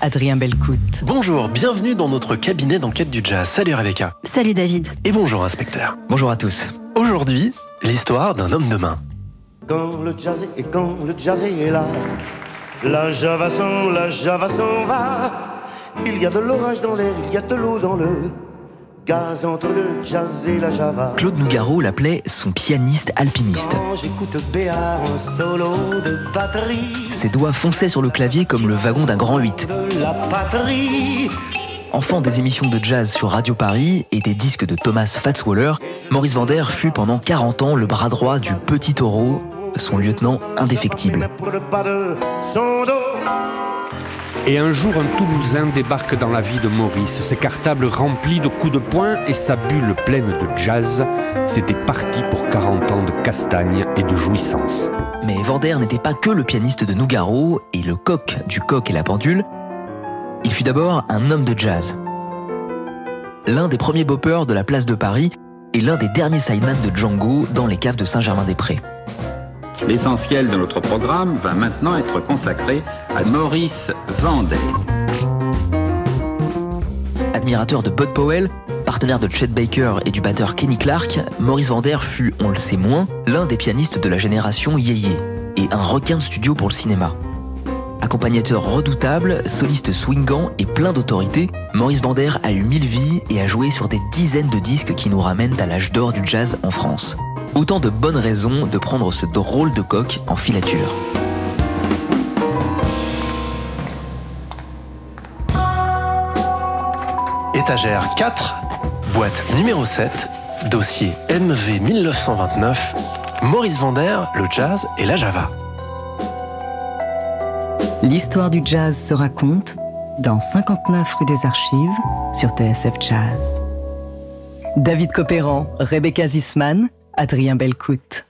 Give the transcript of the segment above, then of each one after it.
Adrien Belcout. Bonjour, bienvenue dans notre cabinet d'enquête du jazz. Salut Rebecca. Salut David. Et bonjour inspecteur. Bonjour à tous. Aujourd'hui, l'histoire d'un homme de main. Quand le jazz est, et quand le jazz est là, la java s'en, la java s'en va. Il y a de l'orage dans l'air, il y a de l'eau dans le gaz entre le jazz et la java. Claude Nougaro l'appelait son pianiste alpiniste. Quand j'écoute Béa en solo de batterie, Ses doigts fonçaient sur le clavier comme le wagon d'un grand 8. de la patrie. Enfant des émissions de jazz sur Radio Paris et des disques de Thomas Fatzwaller, Maurice Vander fut pendant 40 ans le bras droit du petit taureau, son lieutenant indéfectible. Mais pour le Et un jour, un Toulousain débarque dans la vie de Maurice, ses cartables remplis de coups de poing et sa bulle pleine de jazz. C'était parti pour 40 ans de castagne et de jouissance. Mais Vander n'était pas que le pianiste de Nougaro et le coq du coq et la pendule. Il fut d'abord un homme de jazz. L'un des premiers boppers de la place de Paris et l'un des derniers sidemen de Django dans les caves de Saint-Germain-des-Prés. L'essentiel de notre programme va maintenant être consacré à Maurice Vander. Admirateur de Bud Powell, partenaire de Chet Baker et du batteur Kenny Clark, Maurice Vander fut, on le sait moins, l'un des pianistes de la génération Yéyé et un requin de studio pour le cinéma. Accompagnateur redoutable, soliste swingant et plein d'autorité, Maurice Vander a eu mille vies et a joué sur des dizaines de disques qui nous ramènent à l'âge d'or du jazz en France. Autant de bonnes raisons de prendre ce drôle de coq en filature. Étagère 4, boîte numéro 7, dossier MV 1929, Maurice Vander, le jazz et la java. L'histoire du jazz se raconte dans 59 rue des Archives sur TSF Jazz. David Copéran, Rebecca Zisman, Adrien Belcout.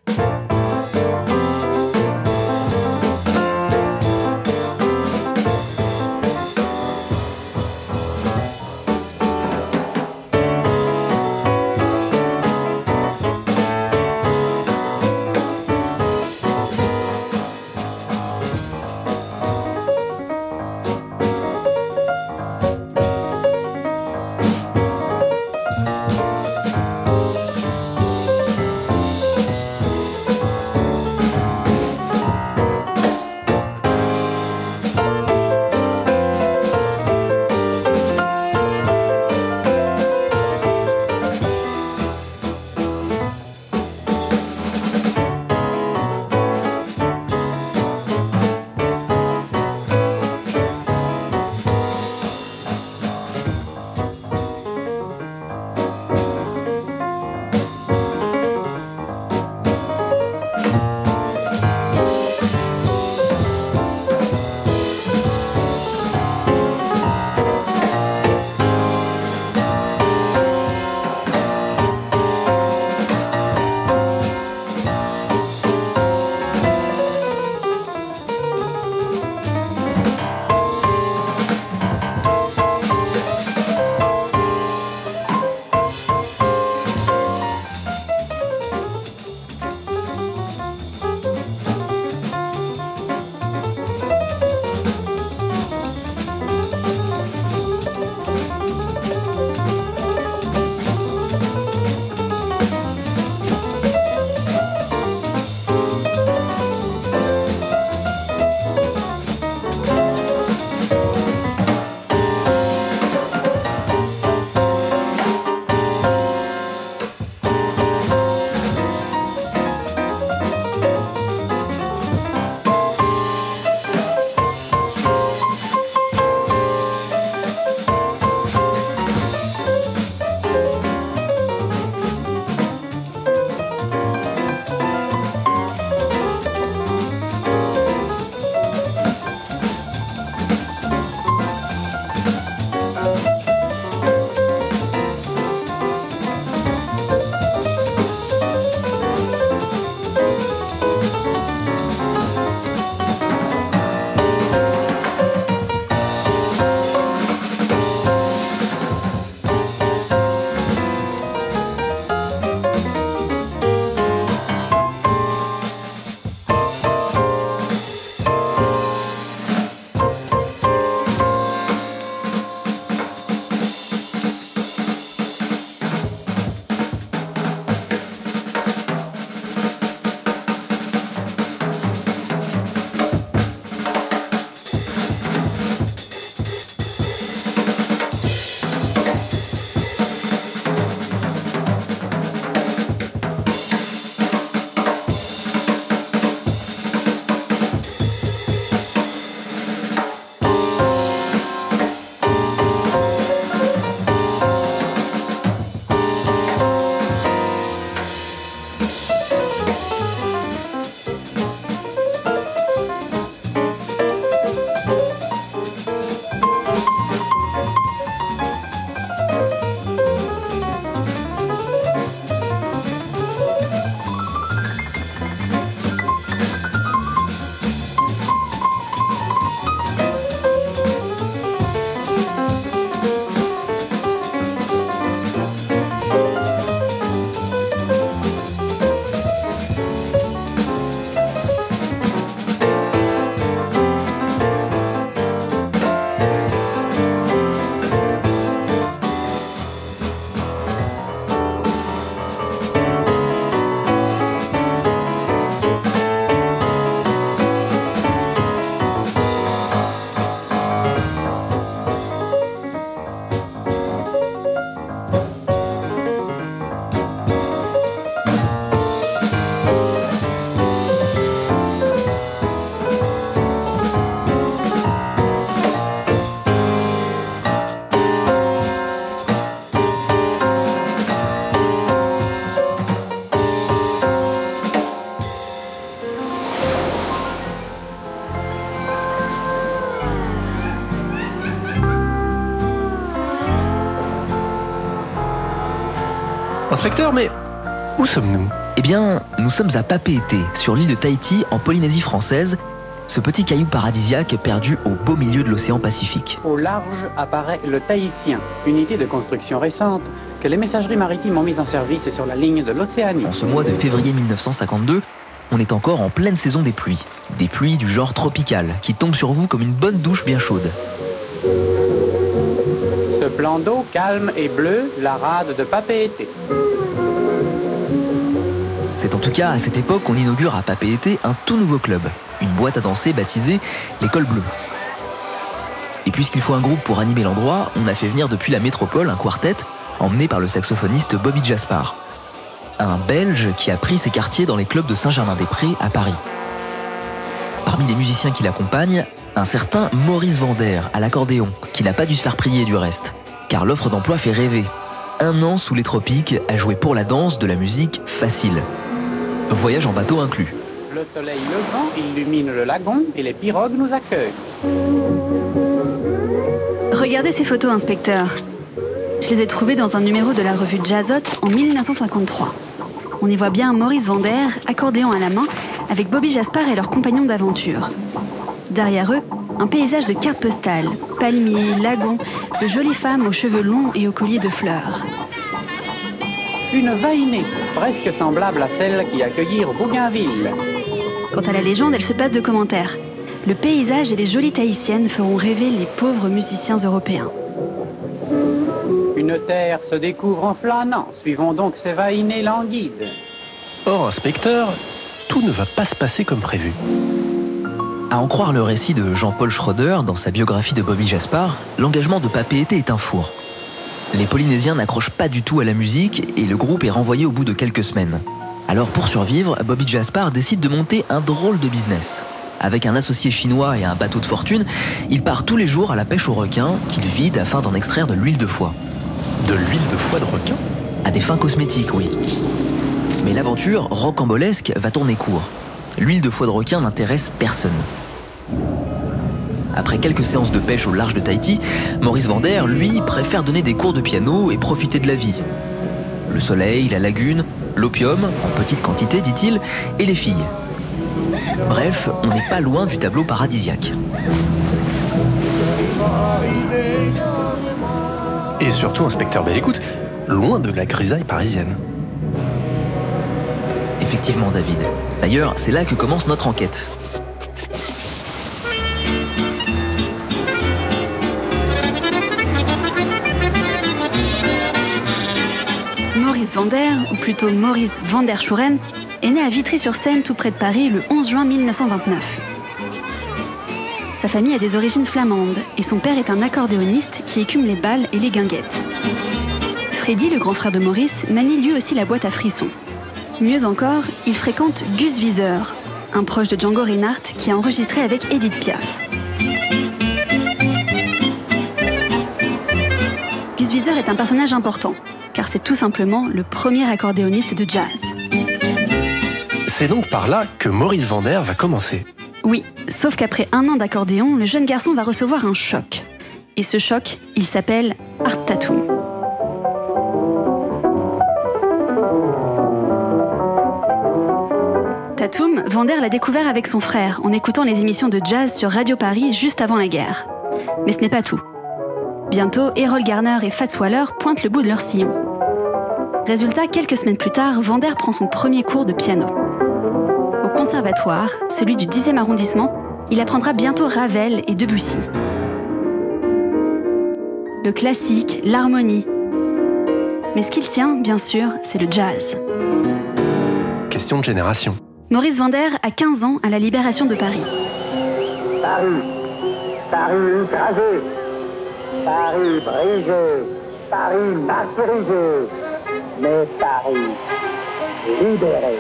Inspecteur, mais où sommes-nous? Eh bien, nous sommes à Papeete, sur l'île de Tahiti, en Polynésie française, ce petit caillou paradisiaque perdu au beau milieu de l'océan Pacifique. Au large apparaît le Tahitien, unité de construction récente que les messageries maritimes ont mise en service sur la ligne de l'Océanie. En ce mois de février 1952, on est encore en pleine saison des pluies. Des pluies du genre tropical, qui tombent sur vous comme une bonne douche bien chaude. Ce plan d'eau calme et bleu, la rade de Papeete. En tout cas à cette époque qu'on inaugure à Papeete un tout nouveau club, une boîte à danser baptisée l'école bleue. Et puisqu'il faut un groupe pour animer l'endroit, on a fait venir depuis la métropole un quartet emmené par le saxophoniste Bobby Jaspar, un Belge qui a pris ses quartiers dans les clubs de Saint-Germain-des-Prés à Paris. Parmi les musiciens qui l'accompagnent, un certain Maurice Vander à l'accordéon, qui n'a pas dû se faire prier du reste, car l'offre d'emploi fait rêver. Un an sous les tropiques à jouer pour la danse de la musique facile. Voyage en bateau inclus. Le soleil levant illumine le lagon et les pirogues nous accueillent. Regardez ces photos, inspecteur. Je les ai trouvées dans un numéro de la revue Jazzot en 1953. On y voit bien Maurice Vander, accordéon à la main, avec Bobby Jaspar et leurs compagnons d'aventure. Derrière eux, un paysage de cartes postales, palmiers, lagons, de jolies femmes aux cheveux longs et aux colliers de fleurs. Une vainée, presque semblable à celle qui accueillirent Bougainville. Quant à la légende, elle se passe de commentaires. Le paysage et les jolies tahitiennes feront rêver les pauvres musiciens européens. Une terre se découvre en flânant. Suivons donc ces vainés languides. Or, inspecteur, tout ne va pas se passer comme prévu. À en croire le récit de Jean-Paul Schroeder dans sa biographie de Bobby Jaspar, l'engagement de Papeete est un four. Les Polynésiens n'accrochent pas du tout à la musique et le groupe est renvoyé au bout de quelques semaines. Alors pour survivre, Bobby Jaspar décide de monter un drôle de business. Avec un associé chinois et un bateau de fortune, il part tous les jours à la pêche aux requins qu'il vide afin d'en extraire de l'huile de foie. De l'huile de foie de requin? À des fins cosmétiques, oui. Mais l'aventure rocambolesque va tourner court. L'huile de foie de requin n'intéresse personne. Après quelques séances de pêche au large de Tahiti, Maurice Vander, lui, préfère donner des cours de piano et profiter de la vie. Le soleil, la lagune, l'opium, en petite quantité, dit-il, et les filles. Bref, on n'est pas loin du tableau paradisiaque. Et surtout, inspecteur Belle Écoute, loin de la grisaille parisienne. Effectivement, David. D'ailleurs, c'est là que commence notre enquête. Maurice Vander, ou plutôt Maurice Vanderschuren, est né à Vitry-sur-Seine, tout près de Paris, le 11 juin 1929. Sa famille a des origines flamandes et son père est un accordéoniste qui écume les balles et les guinguettes. Freddy, le grand frère de Maurice, manie lui aussi la boîte à frissons. Mieux encore, il fréquente Gus Wieser, un proche de Django Reinhardt qui a enregistré avec Edith Piaf. Gus Wieser est un personnage important, car c'est tout simplement le premier accordéoniste de jazz. C'est donc par là que Maurice Vander va commencer. Oui, sauf qu'après un an d'accordéon, le jeune garçon va recevoir un choc. Et ce choc, il s'appelle Art Tatum. Tatum, Vander l'a découvert avec son frère en écoutant les émissions de jazz sur Radio Paris juste avant la guerre. Mais ce n'est pas tout. Bientôt, Errol Garner et Fats Waller pointent le bout de leur sillon. Résultat, quelques semaines plus tard, Vander prend son premier cours de piano. Au conservatoire, celui du 10e arrondissement, il apprendra bientôt Ravel et Debussy. Le classique, l'harmonie. Mais ce qu'il tient, bien sûr, c'est le jazz. Question de génération. Maurice Vander a 15 ans à la libération de Paris. Paris, Paris écrasé, Paris brisé, Paris martyrisé, mais Paris libéré.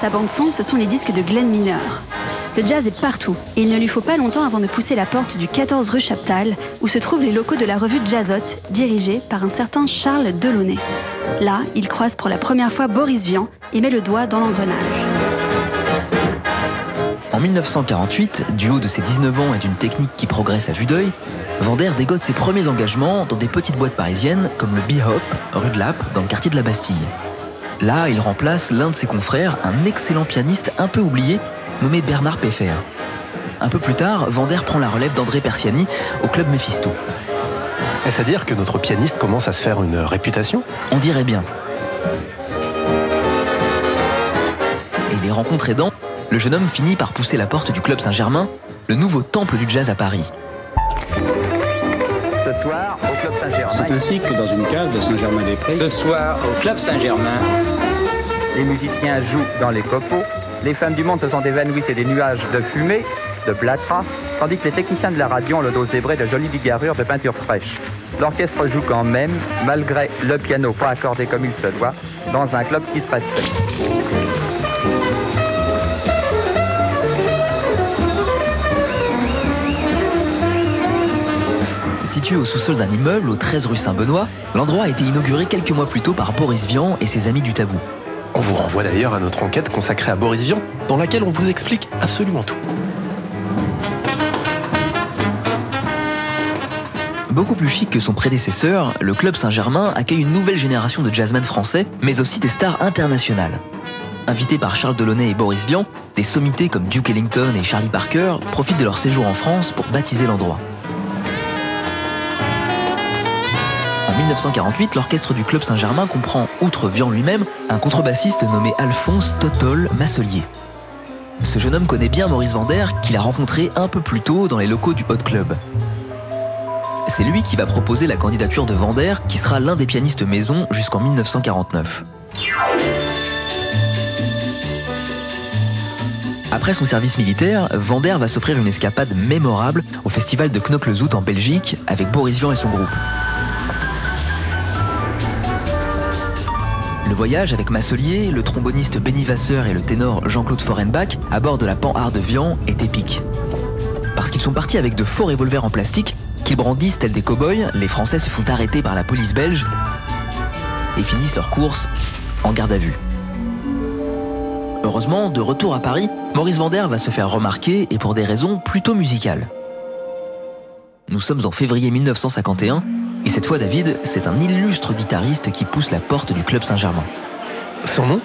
Sa bande-son, ce sont les disques de Glenn Miller. Le jazz est partout, et il ne lui faut pas longtemps avant de pousser la porte du 14 rue Chaptal, où se trouvent les locaux de la revue Jazzot, dirigée par un certain Charles Delaunay. Là, il croise pour la première fois Boris Vian et met le doigt dans l'engrenage. En En 1948, du haut de ses 19 ans et d'une technique qui progresse à vue d'œil, Vander dégote ses premiers engagements dans des petites boîtes parisiennes comme le Bihop, rue de Lappe, dans le quartier de la Bastille. Là, il remplace l'un de ses confrères, un excellent pianiste un peu oublié, nommé Bernard Peffer. Un peu plus tard, Vander prend la relève d'André Persiani au club Mephisto. Est-ce à dire que notre pianiste commence à se faire une réputation? On dirait bien. Et les rencontres aidant, le jeune homme finit par pousser la porte du club Saint-Germain, le nouveau temple du jazz à Paris. Ce soir, au club Saint-Germain. C'est ainsi que dans une cave de Saint-Germain-des-Prés. Ce soir, au club Saint-Germain. Les musiciens jouent dans les copeaux. Les femmes du monde se sont évanouies et des nuages de fumée, de plâtras, tandis que les techniciens de la radio ont le dos zébré de jolies bigarrures de peinture fraîche. L'orchestre joue quand même, malgré le piano pas accordé comme il se doit, dans un club qui se respecte. Situé au sous-sol d'un immeuble au 13 rue Saint-Benoît, l'endroit a été inauguré quelques mois plus tôt par Boris Vian et ses amis du tabou. On vous renvoie d'ailleurs à notre enquête consacrée à Boris Vian, dans laquelle on vous explique absolument tout. Beaucoup plus chic que son prédécesseur, le Club Saint-Germain accueille une nouvelle génération de jazzmen français, mais aussi des stars internationales. Invités par Charles Delaunay et Boris Vian, des sommités comme Duke Ellington et Charlie Parker profitent de leur séjour en France pour baptiser l'endroit. En 1948, l'orchestre du Club Saint-Germain comprend, outre Vian lui-même, un contrebassiste nommé Alphonse Totol Masselier. Ce jeune homme connaît bien Maurice Vander, qu'il a rencontré un peu plus tôt dans les locaux du Hot Club. C'est lui qui va proposer la candidature de Vander, qui sera l'un des pianistes maison jusqu'en 1949. Après son service militaire, Vander va s'offrir une escapade mémorable au festival de Knokke-le-Zout en Belgique avec Boris Vian et son groupe. Le voyage avec Masselier, le tromboniste Benny Vasseur et le ténor Jean-Claude Forenbach à bord de la Panhard de Vian est épique. Parce qu'ils sont partis avec de faux revolvers en plastique qu'ils brandissent tels des cow-boys, les Français se font arrêter par la police belge et finissent leur course en garde à vue. Heureusement, de retour à Paris, Maurice Vander va se faire remarquer et pour des raisons plutôt musicales. Nous sommes en février 1951 et cette fois David, c'est un illustre guitariste qui pousse la porte du club Saint-Germain. Son nom?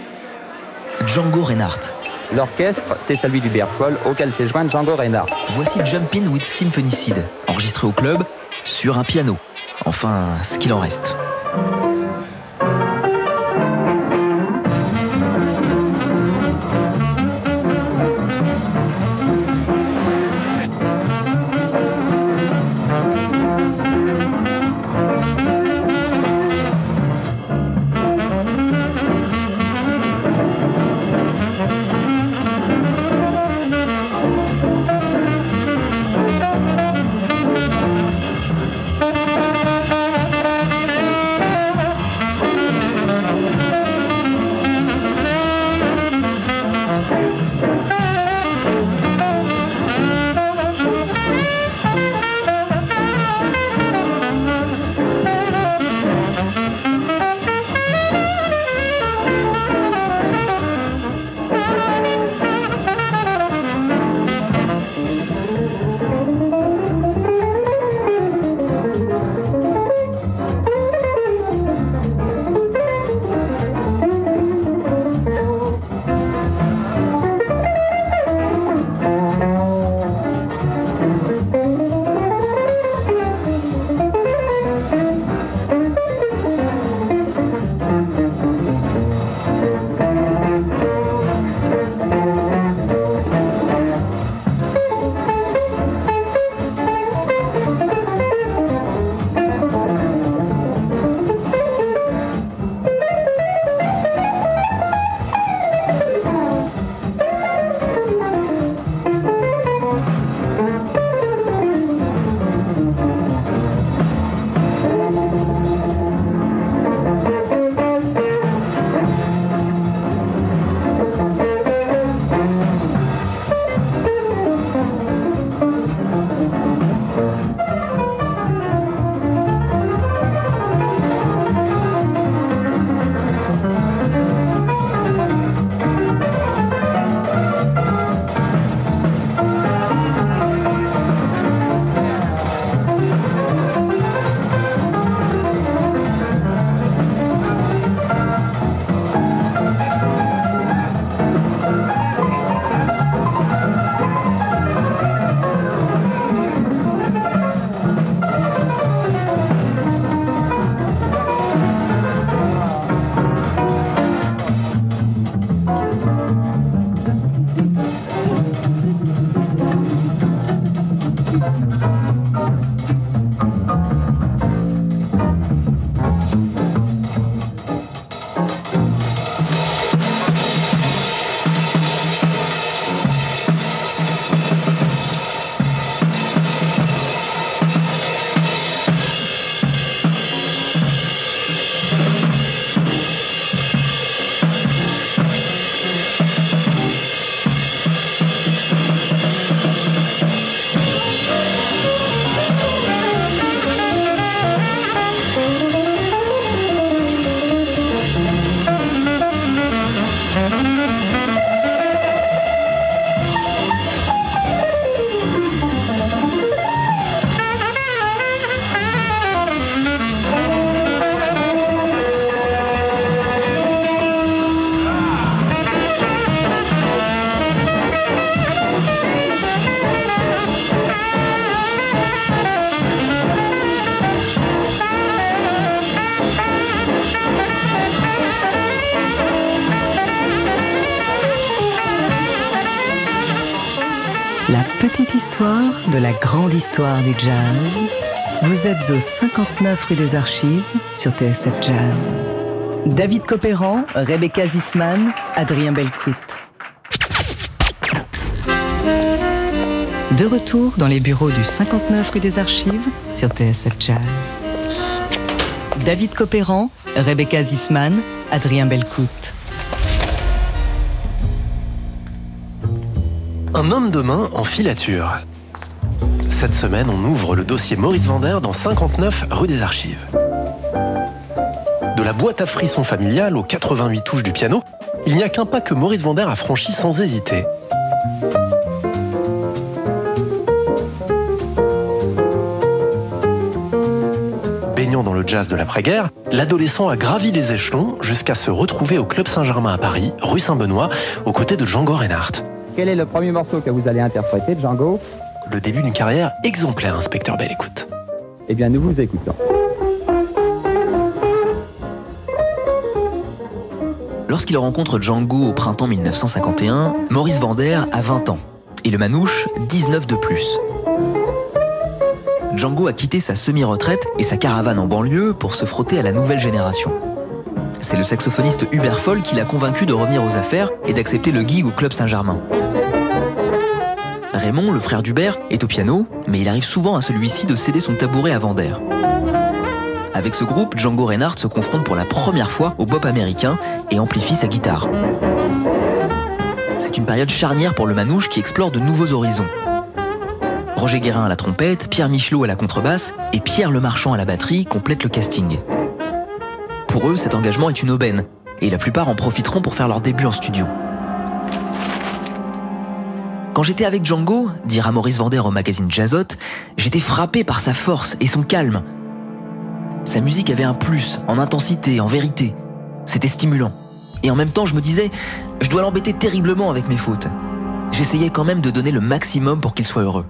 Django Reinhardt. L'orchestre, c'est celui du Bergfol auquel s'est joint Django Reinhardt. Voici Jumpin' with Symphonicide, enregistré au club sur un piano. Enfin, ce qu'il en reste. De la grande histoire du jazz. Vous êtes au 59 rue des Archives sur TSF Jazz. David Copéran, Rebecca Zisman, Adrien Belcout. De retour dans les bureaux du 59 rue des Archives sur TSF Jazz. David Copéran, Rebecca Zisman, Adrien Belcout. Un homme de main en filature. Cette semaine, on ouvre le dossier Maurice Vander dans 59 rue des Archives. De la boîte à frissons familiale aux 88 touches du piano, il n'y a qu'un pas que Maurice Vander a franchi sans hésiter. Baignant dans le jazz de l'après-guerre, l'adolescent a gravi les échelons jusqu'à se retrouver au Club Saint-Germain à Paris, rue Saint-Benoît, aux côtés de Django Reinhardt. Quel est le premier morceau que vous allez interpréter, Django? Le début d'une carrière exemplaire, inspecteur Belle Écoute. Eh bien, nous vous écoutons. Lorsqu'il rencontre Django au printemps 1951, Maurice Vander a 20 ans et le Manouche 19 de plus. Django a quitté sa semi-retraite et sa caravane en banlieue pour se frotter à la nouvelle génération. C'est le saxophoniste Hubert Foll qui l'a convaincu de revenir aux affaires et d'accepter le gig au Club Saint-Germain. Raymond, le frère d'Hubert, est au piano, mais il arrive souvent à celui-ci de céder son tabouret à Vander. Avec ce groupe, Django Reinhardt se confronte pour la première fois au bop américain et amplifie sa guitare. C'est une période charnière pour le manouche qui explore de nouveaux horizons. Roger Guérin à la trompette, Pierre Michelot à la contrebasse et Pierre Lemarchand à la batterie complètent le casting. Pour eux, cet engagement est une aubaine, et la plupart en profiteront pour faire leur début en studio. Quand j'étais avec Django, dira Maurice Vander au magazine Jazzot, j'étais frappé par sa force et son calme. Sa musique avait un plus, en intensité, en vérité. C'était stimulant. Et en même temps, je me disais, je dois l'embêter terriblement avec mes fautes. J'essayais quand même de donner le maximum pour qu'il soit heureux.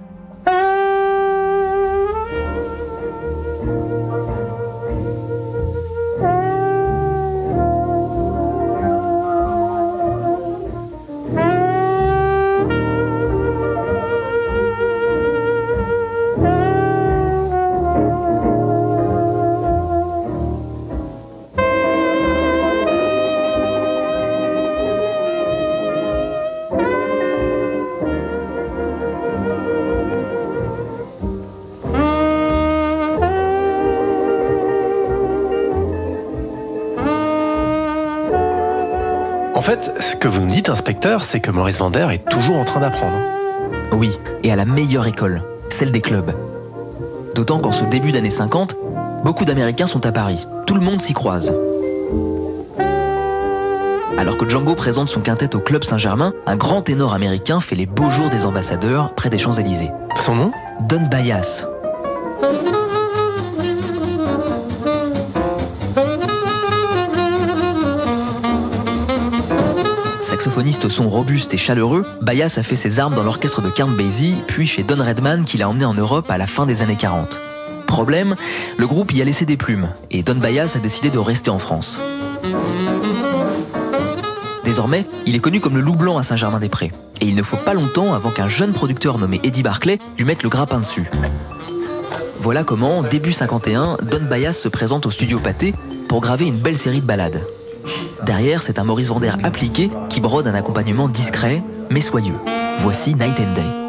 En fait, ce que vous nous dites, inspecteur, c'est que Maurice Vander est toujours en train d'apprendre. Oui, et à la meilleure école, celle des clubs. D'autant qu'en ce début d'année 50, beaucoup d'Américains sont à Paris. Tout le monde s'y croise. Alors que Django présente son quintet au Club Saint-Germain, un grand ténor américain fait les beaux jours des ambassadeurs près des Champs-Élysées. Son nom? Don Bayas. Saxophoniste au son robuste et chaleureux, Bayas a fait ses armes dans l'orchestre de Count Basie, puis chez Don Redman qui l'a emmené en Europe à la fin des années 40. Problème, le groupe y a laissé des plumes, et Don Bayas a décidé de rester en France. Désormais, il est connu comme le loup blanc à Saint-Germain-des-Prés, et il ne faut pas longtemps avant qu'un jeune producteur nommé Eddie Barclay lui mette le grappin dessus. Voilà comment, début 51, Don Bayas se présente au studio Pâté pour graver une belle série de ballades. Derrière, c'est un Maurice Vander appliqué qui brode un accompagnement discret mais soyeux. Voici Night and Day.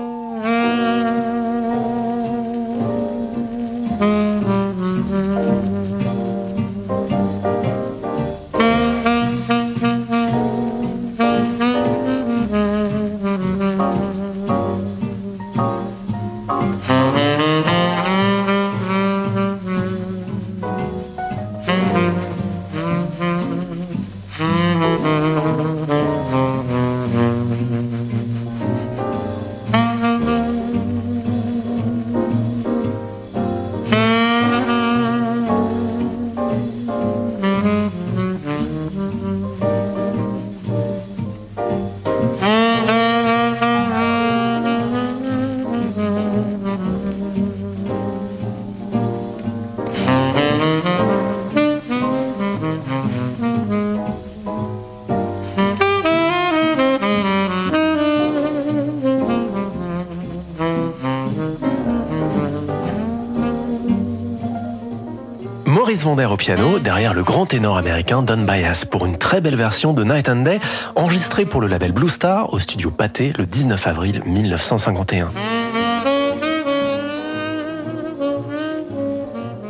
Vander au piano, derrière le grand ténor américain Don Byas pour une très belle version de Night and Day, enregistrée pour le label Blue Star au studio Pathé le 19 avril 1951.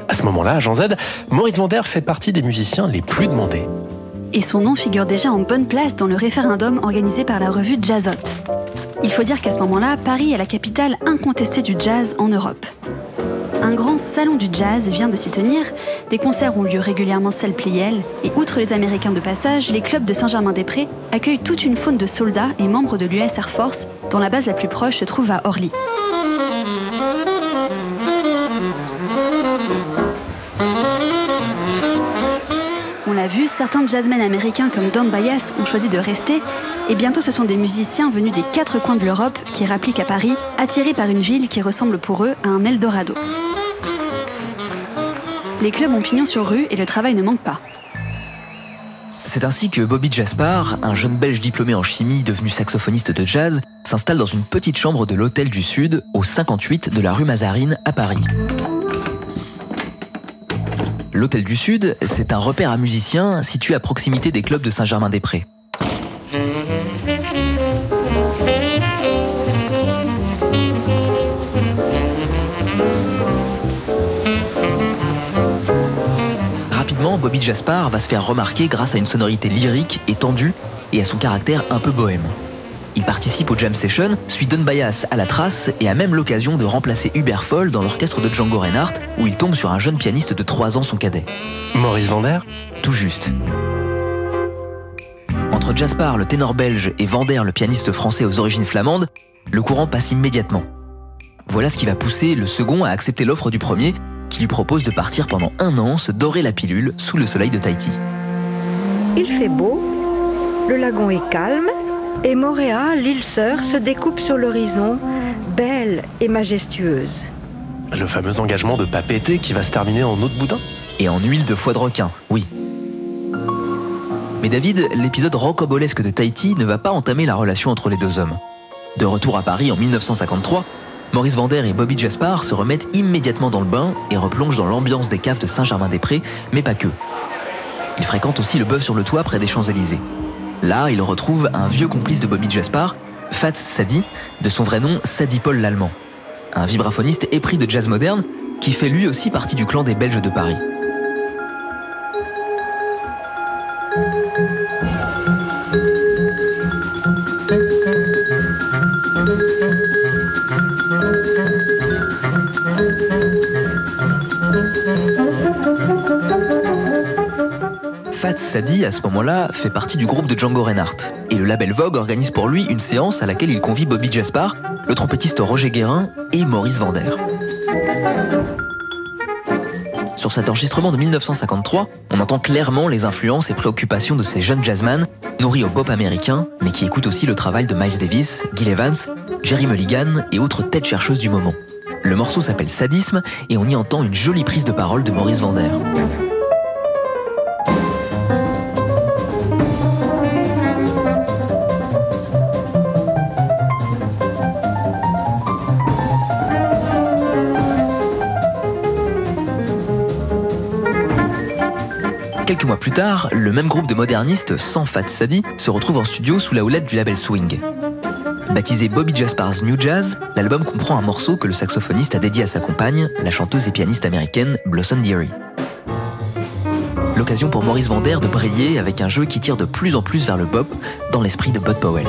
À ce moment-là, à Jean Z, Maurice Vander fait partie des musiciens les plus demandés. Et son nom figure déjà en bonne place dans le référendum organisé par la revue Jazzot. Il faut dire qu'à ce moment-là, Paris est la capitale incontestée du jazz en Europe. Un grand salon du jazz vient de s'y tenir, des concerts ont lieu régulièrement salle Pliel, et outre les Américains de passage, les clubs de Saint-Germain-des-Prés accueillent toute une faune de soldats et membres de l'US Air Force, dont la base la plus proche se trouve à Orly. On l'a vu, certains jazzmen américains comme Don Byas ont choisi de rester, et bientôt ce sont des musiciens venus des quatre coins de l'Europe qui rappliquent à Paris, attirés par une ville qui ressemble pour eux à un Eldorado. Les clubs ont pignon sur rue et le travail ne manque pas. C'est ainsi que Bobby Jaspar, un jeune belge diplômé en chimie devenu saxophoniste de jazz, s'installe dans une petite chambre de l'Hôtel du Sud, au 58 de la rue Mazarine à Paris. L'Hôtel du Sud, c'est un repère à musiciens situé à proximité des clubs de Saint-Germain-des-Prés. Bobby Jaspar va se faire remarquer grâce à une sonorité lyrique et tendue et à son caractère un peu bohème. Il participe au jam session, suit Don Byas à la trace et a même l'occasion de remplacer Hubert Foll dans l'orchestre de Django Reinhardt où il tombe sur un jeune pianiste de 3 ans son cadet. Maurice Vander Tout juste. Entre Jaspar, le ténor belge, et Vander, le pianiste français aux origines flamandes, le courant passe immédiatement. Voilà ce qui va pousser le second à accepter l'offre du premier, qui lui propose de partir pendant un an se dorer la pilule sous le soleil de Tahiti. Il fait beau, le lagon est calme, et Montréal, l'île sœur, se découpe sur l'horizon, belle et majestueuse. Le fameux engagement de pas péter qui va se terminer en eau de boudin Et en huile de foie de requin, oui. Mais David, l'épisode rocambolesque de Tahiti ne va pas entamer la relation entre les deux hommes. De retour à Paris en 1953, Maurice Vander et Bobby Jaspar se remettent immédiatement dans le bain et replongent dans l'ambiance des caves de Saint-Germain-des-Prés, mais pas que. Ils fréquentent aussi le bœuf sur le toit près des Champs-Élysées. Là, il retrouve un vieux complice de Bobby Jaspar, Fats Sadi, de son vrai nom Sadi Paul l'Allemand. Un vibraphoniste épris de jazz moderne qui fait lui aussi partie du clan des Belges de Paris. Fats Sadi, à ce moment-là, fait partie du groupe de Django Reinhardt. Et le label Vogue organise pour lui une séance à laquelle il convie Bobby Jaspar, le trompettiste Roger Guérin et Maurice Vander. Sur cet enregistrement de 1953, on entend clairement les influences et préoccupations de ces jeunes jazzmen, nourris au pop américain, mais qui écoutent aussi le travail de Miles Davis, Gil Evans, Jerry Mulligan et autres têtes chercheuses du moment. Le morceau s'appelle Sadisme et on y entend une jolie prise de parole de Maurice Vander. Quelques mois plus tard, le même groupe de modernistes, sans Fat Sadi, se retrouve en studio sous la houlette du label Swing. Baptisé Bobby Jaspar's New Jazz, l'album comprend un morceau que le saxophoniste a dédié à sa compagne, la chanteuse et pianiste américaine Blossom Dearie. L'occasion pour Maurice Vander de briller avec un jeu qui tire de plus en plus vers le pop, dans l'esprit de Bud Powell.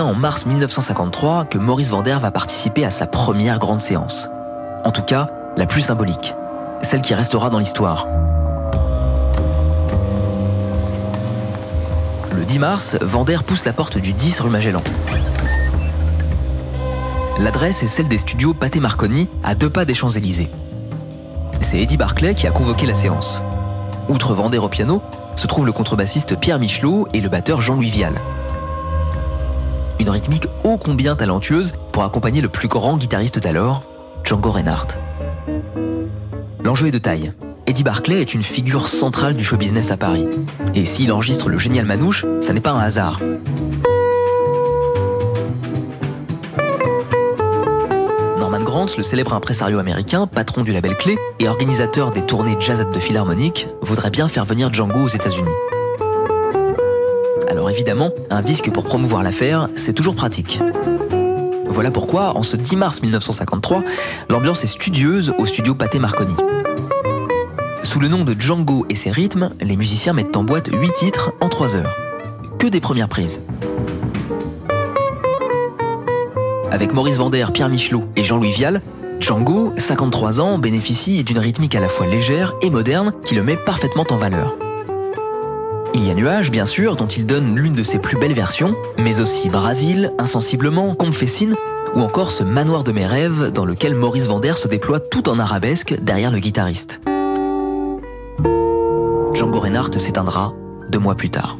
En mars 1953 que Maurice Vander va participer à sa première grande séance. En tout cas, la plus symbolique, celle qui restera dans l'histoire. Le 10 mars, Vander pousse la porte du 10 rue Magellan. L'adresse est celle des studios Pathé Marconi, à deux pas des Champs-Élysées. C'est Eddie Barclay qui a convoqué la séance. Outre Vander au piano, se trouve le contrebassiste Pierre Michelot et le batteur Jean-Louis Vial. Une rythmique ô combien talentueuse pour accompagner le plus grand guitariste d'alors, Django Reinhardt. L'enjeu est de taille. Eddie Barclay est une figure centrale du show business à Paris. Et s'il enregistre le génial Manouche, ça n'est pas un hasard. Norman Grant, le célèbre impresario américain, patron du label Clé et organisateur des tournées jazz de Philharmonique, voudrait bien faire venir Django aux États-Unis. Alors évidemment, un disque pour promouvoir l'affaire, c'est toujours pratique. Voilà pourquoi, en ce 10 mars 1953, l'ambiance est studieuse au studio Pathé Marconi. Sous le nom de Django et ses rythmes, les musiciens mettent en boîte 8 titres en 3 heures. Que des premières prises. Avec Maurice Vander, Pierre Michelot et Jean-Louis Vial, Django, 53 ans, bénéficie d'une rythmique à la fois légère et moderne qui le met parfaitement en valeur. Il y a Nuage, bien sûr, dont il donne l'une de ses plus belles versions, mais aussi Brasil, Insensiblement, Confessine, ou encore ce manoir de mes rêves dans lequel Maurice Vander se déploie tout en arabesque derrière le guitariste. Django Reinhardt s'éteindra deux mois plus tard.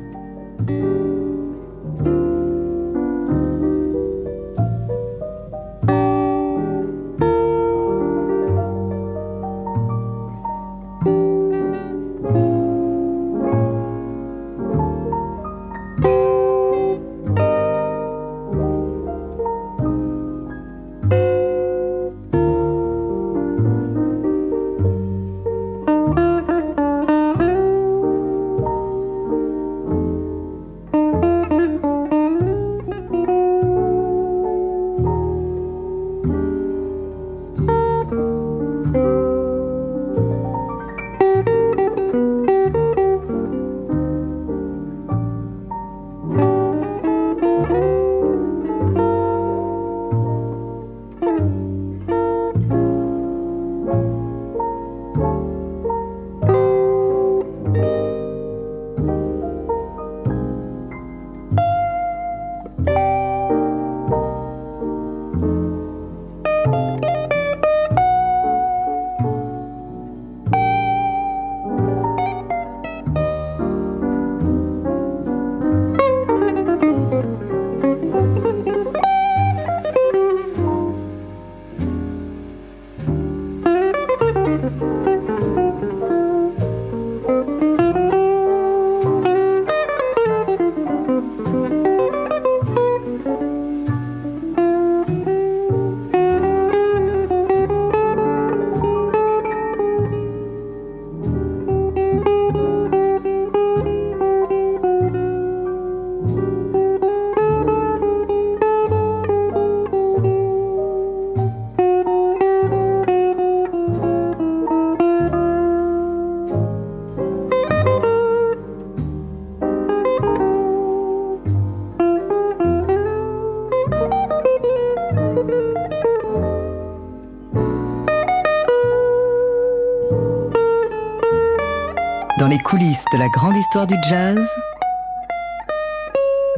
De la grande histoire du jazz,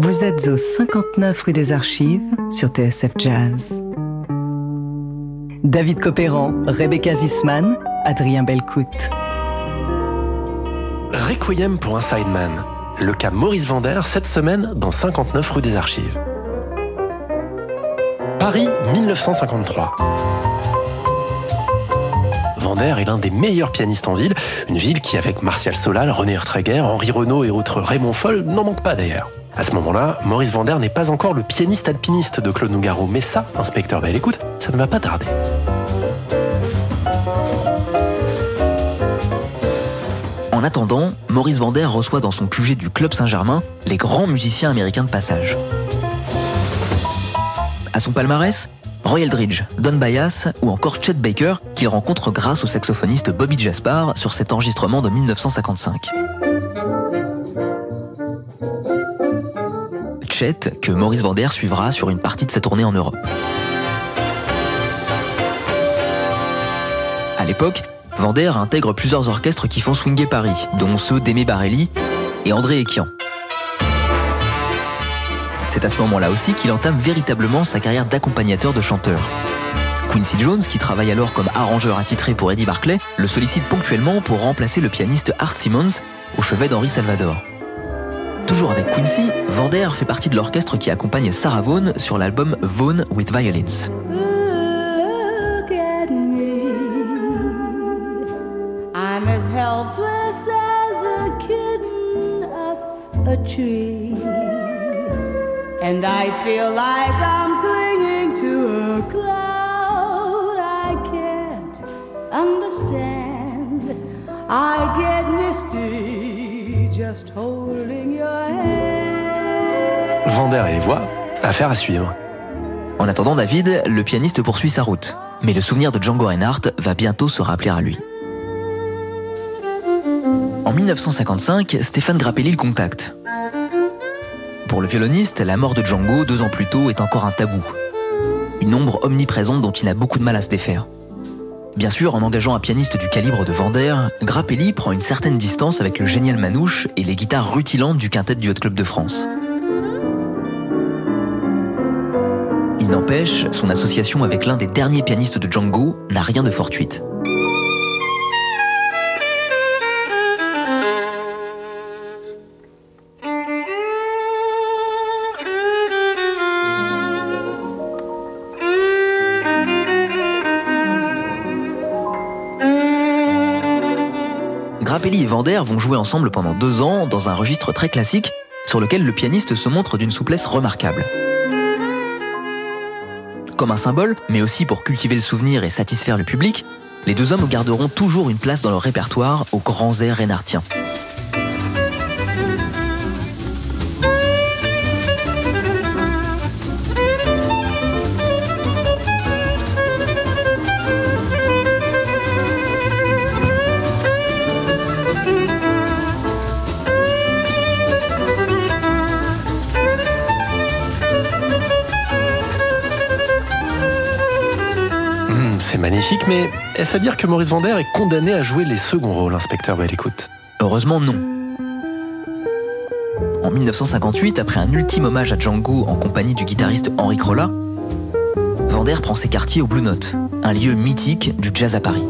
vous êtes au 59 rue des Archives sur TSF Jazz. David Copéran, Rebecca Zisman, Adrien Belcout. Requiem pour un sideman. Le cas Maurice Vander cette semaine dans 59 rue des Archives. Paris 1953. Vander est l'un des meilleurs pianistes en ville, une ville qui, avec Martial Solal, René Ertreger, Henri Renaud et autres Raymond Foll, n'en manque pas d'ailleurs. À ce moment-là, Maurice Vander n'est pas encore le pianiste alpiniste de Claude Nougaro, mais ça, inspecteur Bell, écoute, ça ne va pas tarder. En attendant, Maurice Vander reçoit dans son QG du Club Saint-Germain les grands musiciens américains de passage. À son palmarès, Roy Eldridge, Don Byas ou encore Chet Baker qu'il rencontre grâce au saxophoniste Bobby Jaspar sur cet enregistrement de 1955. Chet que Maurice Vander suivra sur une partie de sa tournée en Europe. À l'époque, Vander intègre plusieurs orchestres qui font swinger Paris, dont ceux d'Aimé Barelli et André Ekian. C'est à ce moment-là aussi qu'il entame véritablement sa carrière d'accompagnateur de chanteur. Quincy Jones, qui travaille alors comme arrangeur attitré pour Eddie Barclay, le sollicite ponctuellement pour remplacer le pianiste Art Simmons au chevet d'Henri Salvador. Toujours avec Quincy, Vander fait partie de l'orchestre qui accompagne Sarah Vaughan sur l'album Vaughan with Violins. And I feel like I'm clinging to a cloud I can't understand. I get misty just holding your hand. Vander et les voix, affaire à suivre. En attendant David, le pianiste poursuit sa route. Mais le souvenir de Django Reinhardt va bientôt se rappeler à lui. En 1955, Stéphane Grappelli le contacte. Pour le violoniste, la mort de Django deux ans plus tôt est encore un tabou. Une ombre omniprésente dont il a beaucoup de mal à se défaire. Bien sûr, en engageant un pianiste du calibre de Vander, Grappelli prend une certaine distance avec le génial manouche et les guitares rutilantes du quintet du Hot Club de France. Il n'empêche, son association avec l'un des derniers pianistes de Django n'a rien de fortuite. Vont jouer ensemble pendant deux ans dans un registre très classique sur lequel le pianiste se montre d'une souplesse remarquable. Comme un symbole, mais aussi pour cultiver le souvenir et satisfaire le public, les deux hommes garderont toujours une place dans leur répertoire aux grands airs reinhartiens. Magnifique, mais est-ce à dire que Maurice Vander est condamné à jouer les seconds rôles, inspecteur Belle Écoute? Heureusement non. En 1958, après un ultime hommage à Django en compagnie du guitariste Henri Crolla, Vander prend ses quartiers au Blue Note, un lieu mythique du jazz à Paris.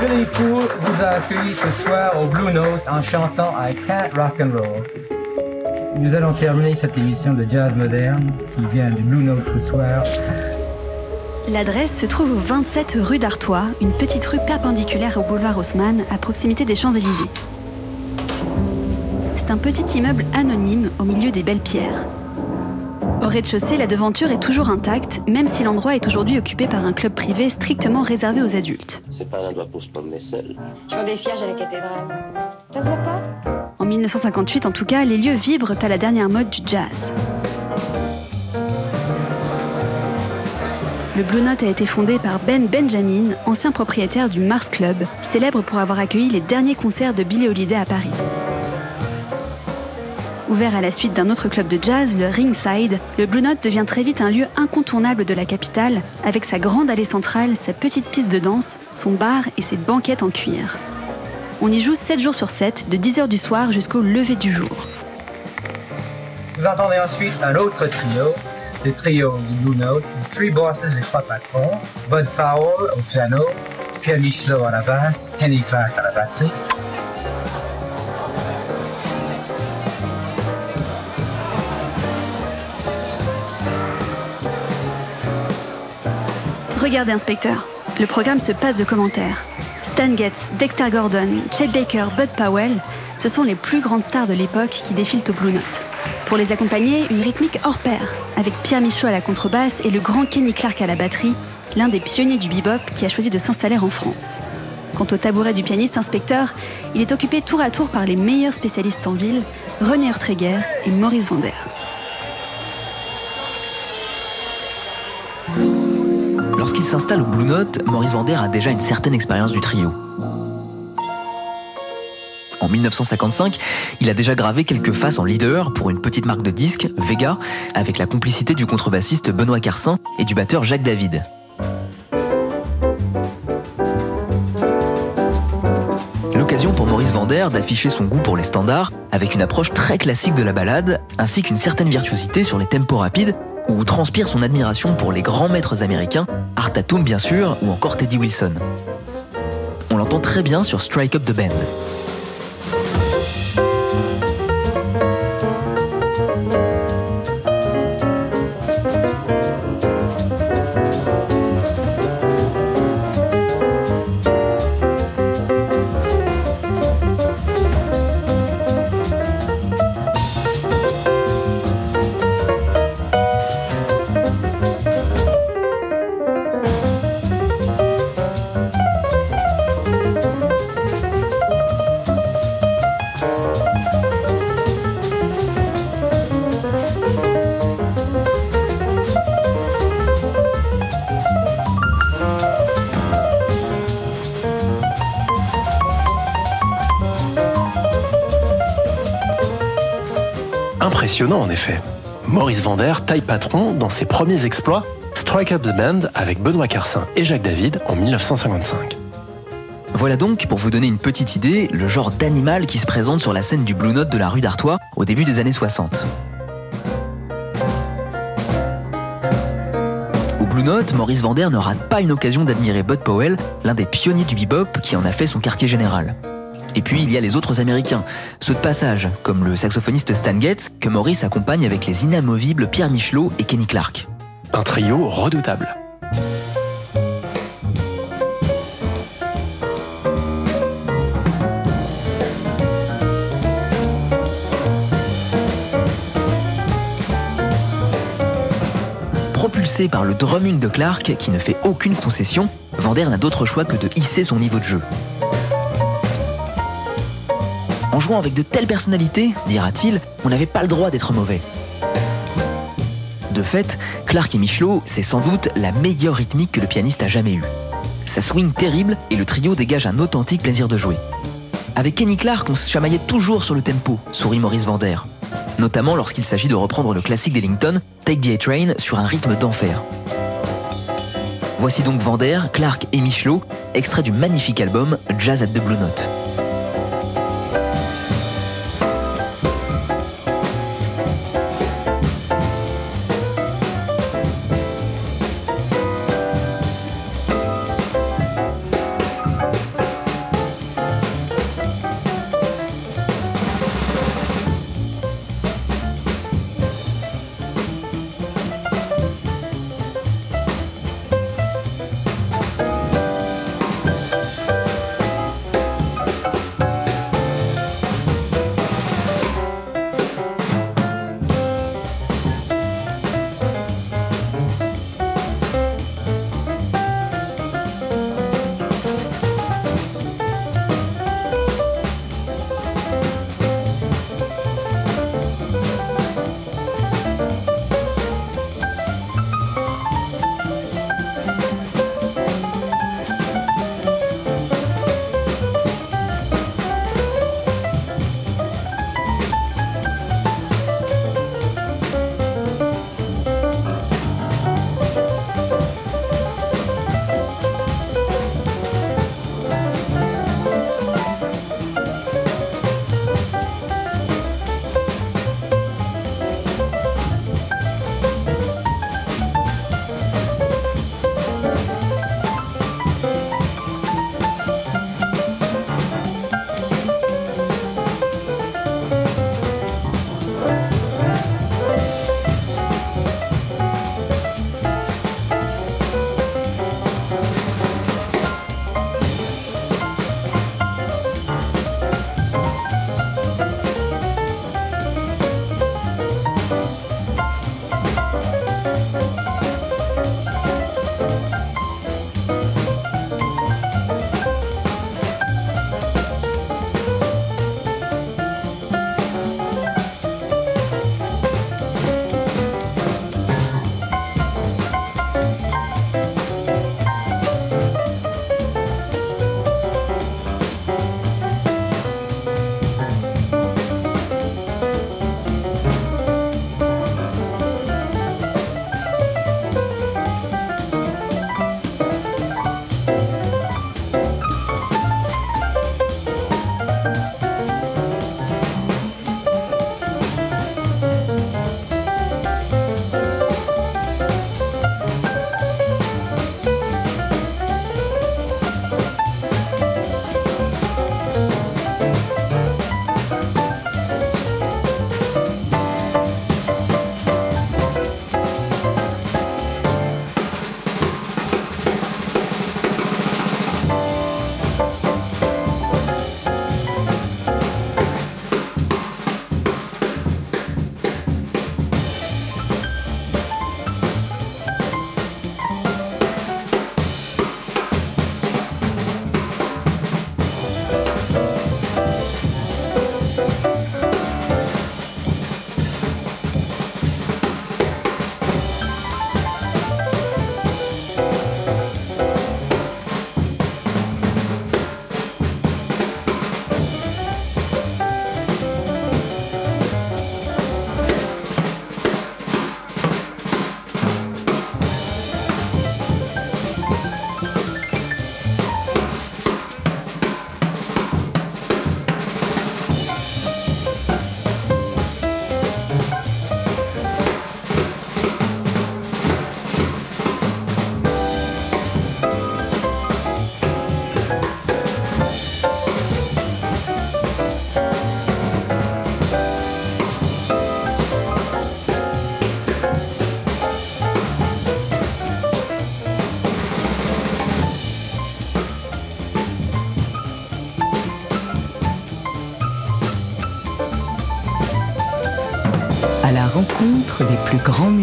Billy Poole vous a accueilli ce soir au Blue Note en chantant I Can't Rock and Roll. Nous allons terminer cette émission de jazz moderne qui vient du Blue Note ce soir. L'adresse se trouve au 27 rue d'Artois, une petite rue perpendiculaire au boulevard Haussmann, à proximité des Champs-Élysées. C'est un petit immeuble anonyme au milieu des belles pierres. Au rez-de-chaussée, la devanture est toujours intacte, même si l'endroit est aujourd'hui occupé par un club privé strictement réservé aux adultes. C'est pas un doigt pour se promener seul. Sur des sièges à la cathédrale. Ça se voit pas? En 1958, en tout cas, les lieux vibrent à la dernière mode du jazz. Le Blue Note a été fondé par Ben Benjamin, ancien propriétaire du Mars Club, célèbre pour avoir accueilli les derniers concerts de Billie Holiday à Paris. Ouvert à la suite d'un autre club de jazz, le Ringside, le Blue Note devient très vite un lieu incontournable de la capitale, avec sa grande allée centrale, sa petite piste de danse, son bar et ses banquettes en cuir. On y joue 7 jours sur 7, de 10h du soir jusqu'au lever du jour. Vous entendez ensuite un autre trio, le trio Blue Note, Three Bosses, les trois patrons, Bud Powell au piano, Pierre Michelot à la basse, Kenny Clark à la batterie. Regardez, inspecteur, le programme se passe de commentaires. Stan Getz, Dexter Gordon, Chet Baker, Bud Powell, ce sont les plus grandes stars de l'époque qui défilent au Blue Note. Pour les accompagner, une rythmique hors pair, avec Pierre Michaud à la contrebasse et le grand Kenny Clark à la batterie, l'un des pionniers du bebop qui a choisi de s'installer en France. Quant au tabouret du pianiste inspecteur, il est occupé tour à tour par les meilleurs spécialistes en ville, René Urtreger et Maurice Vander. Lorsqu'il s'installe au Blue Note, Maurice Vander a déjà une certaine expérience du trio. En 1955, il a déjà gravé quelques faces en leader pour une petite marque de disques, Vega, avec la complicité du contrebassiste Benoît Carsin et du batteur Jacques David. L'occasion pour Maurice Vander d'afficher son goût pour les standards avec une approche très classique de la balade, ainsi qu'une certaine virtuosité sur les tempos rapides, où transpire son admiration pour les grands maîtres américains, Art Tatum bien sûr, ou encore Teddy Wilson. On l'entend très bien sur Strike Up the Band. En effet. Maurice Vander taille patron dans ses premiers exploits Strike Up the Band avec Benoît Carsin et Jacques David en 1955. Voilà donc, pour vous donner une petite idée, le genre d'animal qui se présente sur la scène du Blue Note de la rue d'Artois au début des années 60. Au Blue Note, Maurice Vander ne rate pas une occasion d'admirer Bud Powell, l'un des pionniers du bebop qui en a fait son quartier général. Et puis il y a les autres américains, ceux de passage, comme le saxophoniste Stan Getz, que Maurice accompagne avec les inamovibles Pierre Michelot et Kenny Clark. Un trio redoutable. Propulsé par le drumming de Clark qui ne fait aucune concession, Vander n'a d'autre choix que de hisser son niveau de jeu. En jouant avec de telles personnalités, dira-t-il, on n'avait pas le droit d'être mauvais. De fait, Clark et Michelot, c'est sans doute la meilleure rythmique que le pianiste a jamais eue. Ça swing terrible et le trio dégage un authentique plaisir de jouer. Avec Kenny Clark, on se chamaillait toujours sur le tempo, sourit Maurice Vander. Notamment lorsqu'il s'agit de reprendre le classique d'Ellington, Take the A-Train, sur un rythme d'enfer. Voici donc Vander, Clark et Michelot, extrait du magnifique album Jazz at the Blue Note.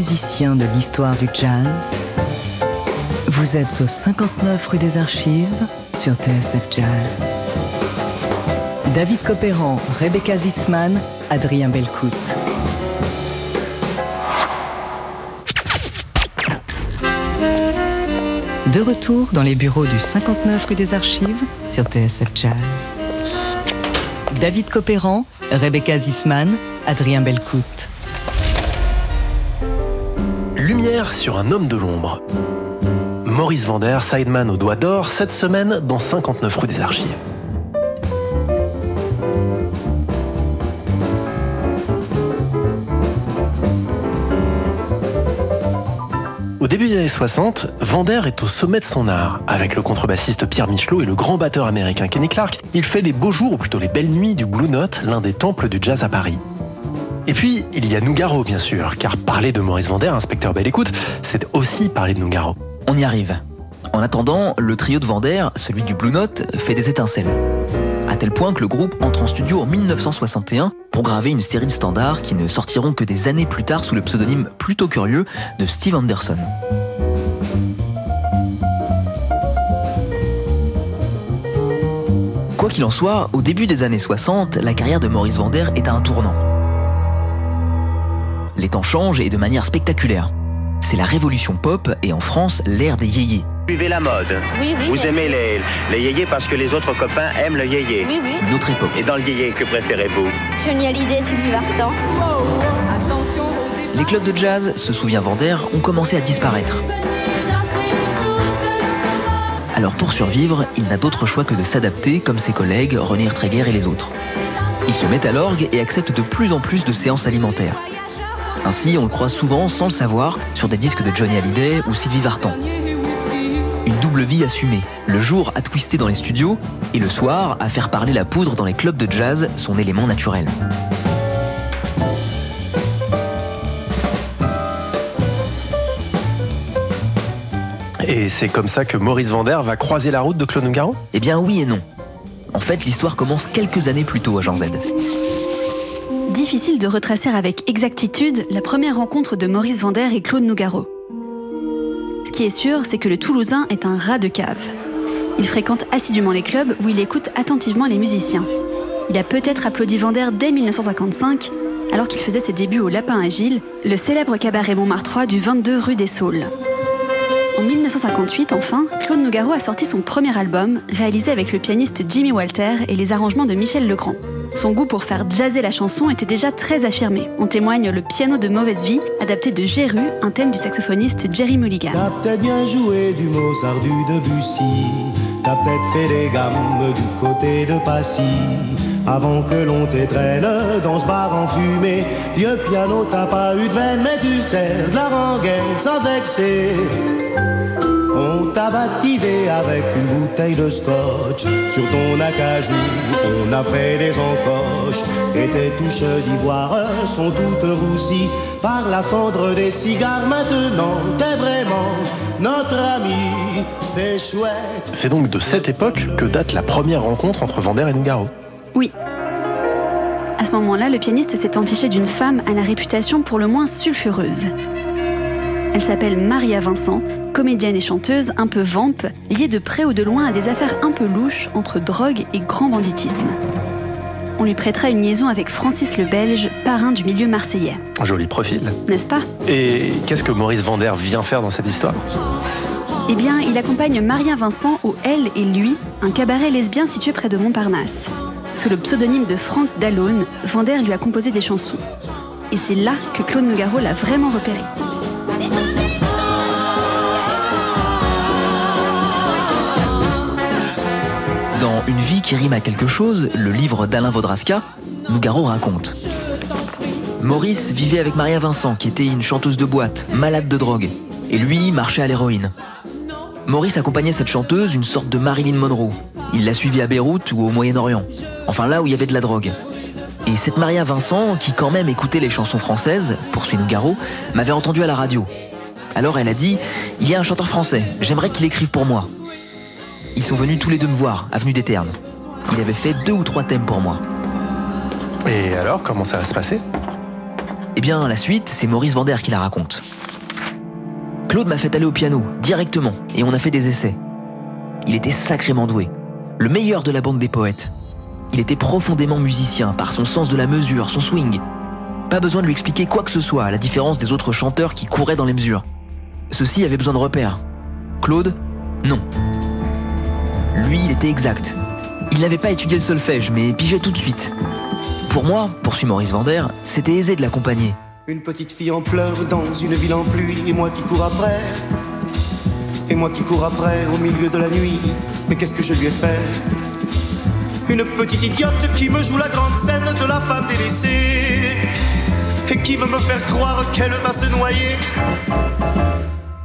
Musiciens de l'histoire du jazz. Vous êtes au 59 rue des Archives sur TSF Jazz. David Copéran, Rebecca Zisman, Adrien Belcout. De retour dans les bureaux du 59 rue des Archives sur TSF Jazz. David Copéran, Rebecca Zisman, Adrien Belcout. Sur un homme de l'ombre. Maurice Vander, sideman au doigt d'or, cette semaine dans 59 rue des Archives. Au début des années 60, Vander est au sommet de son art. Avec le contrebassiste Pierre Michelot et le grand batteur américain Kenny Clark, il fait les beaux jours, ou plutôt les belles nuits du Blue Note, l'un des temples du jazz à Paris. Et puis, il y a Nougaro, bien sûr, car parler de Maurice Vander, inspecteur Belle Écoute, c'est aussi parler de Nougaro. On y arrive. En attendant, le trio de Vander, celui du Blue Note, fait des étincelles. À tel point que le groupe entre en studio en 1961 pour graver une série de standards qui ne sortiront que des années plus tard sous le pseudonyme plutôt curieux de Steve Anderson. Quoi qu'il en soit, au début des années 60, la carrière de Maurice Vander est à un tournant. Les temps changent et de manière spectaculaire. C'est la révolution pop et en France l'ère des yéyés. Suivez la mode. Oui, oui, Vous aimez les, les yéyés parce que les autres copains aiment le yéyé. Oui, oui. Une autre époque. Et dans le yéyé, que préférez-vous? Johnny Hallyday, Sylvie Vartan. Les clubs de jazz, se souvient Vander, ont commencé à disparaître. Alors pour survivre, il n'a d'autre choix que de s'adapter comme ses collègues René Ertreger et les autres. Il se met à l'orgue et accepte de plus en plus de séances alimentaires. Ainsi, on le croit souvent, sans le savoir, sur des disques de Johnny Hallyday ou Sylvie Vartan. Une double vie assumée. Le jour à twister dans les studios et le soir à faire parler la poudre dans les clubs de jazz, son élément naturel. Et c'est comme ça que Maurice Vander va croiser la route de Claude Nougaro? Eh bien oui et non. En fait, l'histoire commence quelques années plus tôt à Jean Z. Difficile de retracer avec exactitude la première rencontre de Maurice Vander et Claude Nougaro. Ce qui est sûr, c'est que le Toulousain est un rat de cave. Il fréquente assidûment les clubs où il écoute attentivement les musiciens. Il a peut-être applaudi Vander dès 1955, alors qu'il faisait ses débuts au Lapin Agile, le célèbre cabaret Montmartrois du 22 rue des Saules. En 1958, enfin, Claude Nougaro a sorti son premier album, réalisé avec le pianiste Jimmy Walter et les arrangements de Michel Legrand. Son goût pour faire jazzer la chanson était déjà très affirmé. En témoigne le piano de mauvaise vie, adapté de Géru, un thème du saxophoniste Jerry Mulligan. T'as peut-être bien joué du. T'as peut-être fait des gammes du côté de Passy. Avant que l'on t'étraîne dans ce bar enfumé. Vieux piano, t'as pas eu de veine, mais tu sers de la rengaine sans vexer. On t'a baptisé avec une bouteille de scotch. Sur ton acajou, on a fait des encoches. Et tes touches d'ivoire sont toutes roussies par la cendre des cigares. Maintenant, t'es vraiment notre ami des chouettes. C'est donc de cette époque que date la première rencontre entre Vander et Nougaro. Oui. À ce moment-là, le pianiste s'est entiché d'une femme à la réputation pour le moins sulfureuse. Elle s'appelle Maria Vincent, comédienne et chanteuse un peu vampe, liée de près ou de loin à des affaires un peu louches entre drogue et grand banditisme. On lui prêtera une liaison avec Francis le Belge, parrain du milieu marseillais. Joli profil. N'est-ce pas? Et qu'est-ce que Maurice Vander vient faire dans cette histoire? Eh bien, il accompagne Maria Vincent au Elle et lui, un cabaret lesbien situé près de Montparnasse. Sous le pseudonyme de Franck Dallone, Vander lui a composé des chansons. Et c'est là que Claude Nougaro l'a vraiment repéré. Dans Une vie qui rime à quelque chose, le livre d'Alain Vaudrasca, Nougaro raconte. Maurice vivait avec Maria Vincent, qui était une chanteuse de boîte, malade de drogue, et lui marchait à l'héroïne. Maurice accompagnait cette chanteuse, une sorte de Marilyn Monroe. Il l'a suivie à Beyrouth ou au Moyen-Orient. Enfin là où il y avait de la drogue. Et cette Maria Vincent, qui quand même écoutait les chansons françaises, poursuit Nougaro, m'avait entendu à la radio. Alors elle a dit Il y a un chanteur français, j'aimerais qu'il écrive pour moi. Ils sont venus tous les deux me voir, avenue des Ternes. Il avait fait deux ou trois thèmes pour moi. Et alors, comment ça va se passer? Eh bien, la suite, c'est Maurice Vander qui la raconte. Claude m'a fait aller au piano, directement, et on a fait des essais. Il était sacrément doué, le meilleur de la bande des poètes. Il était profondément musicien par son sens de la mesure, son swing. Pas besoin de lui expliquer quoi que ce soit, à la différence des autres chanteurs qui couraient dans les mesures. Ceux-ci avaient besoin de repères. Claude, non. Lui, il était exact. Il n'avait pas étudié le solfège, mais pigeait tout de suite. Pour moi, poursuit Maurice Vander, c'était aisé de l'accompagner. Une petite fille en pleurs dans une ville en pluie, et moi qui cours après. Et moi qui cours après au milieu de la nuit. Mais qu'est-ce que je lui ai fait Une petite idiote qui me joue la grande scène de la femme délaissée. Et qui veut me faire croire qu'elle va se noyer.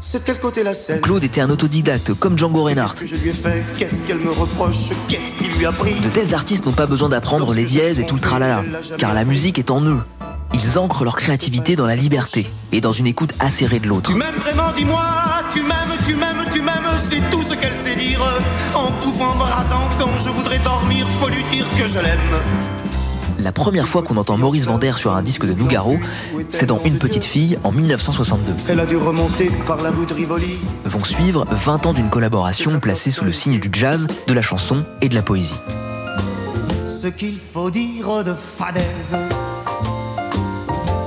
C'est quel côté la scène Claude était un autodidacte, comme Django Reinhardt. Qu'est-ce que je lui ai fait Qu'est-ce qu'elle me reproche Qu'est-ce qui lui a pris De tels artistes n'ont pas besoin d'apprendre les dièses et tout le tralala, car la musique est en eux. Ils ancrent leur créativité dans la liberté et dans une écoute acérée de l'autre. Tu m'aimes vraiment, dis-moi Tu m'aimes, tu m'aimes, tu m'aimes C'est tout ce qu'elle sait dire En bouffant, en rasant Quand je voudrais dormir, faut lui dire que je l'aime la première fois qu'on entend Maurice Vander sur un disque de Nougaro, c'est dans Une petite fille en 1962. Elle a dû remonter par la rue de Rivoli. Vont suivre 20 ans d'une collaboration placée sous le signe du jazz, de la chanson et de la poésie. Ce qu'il faut dire de fadaise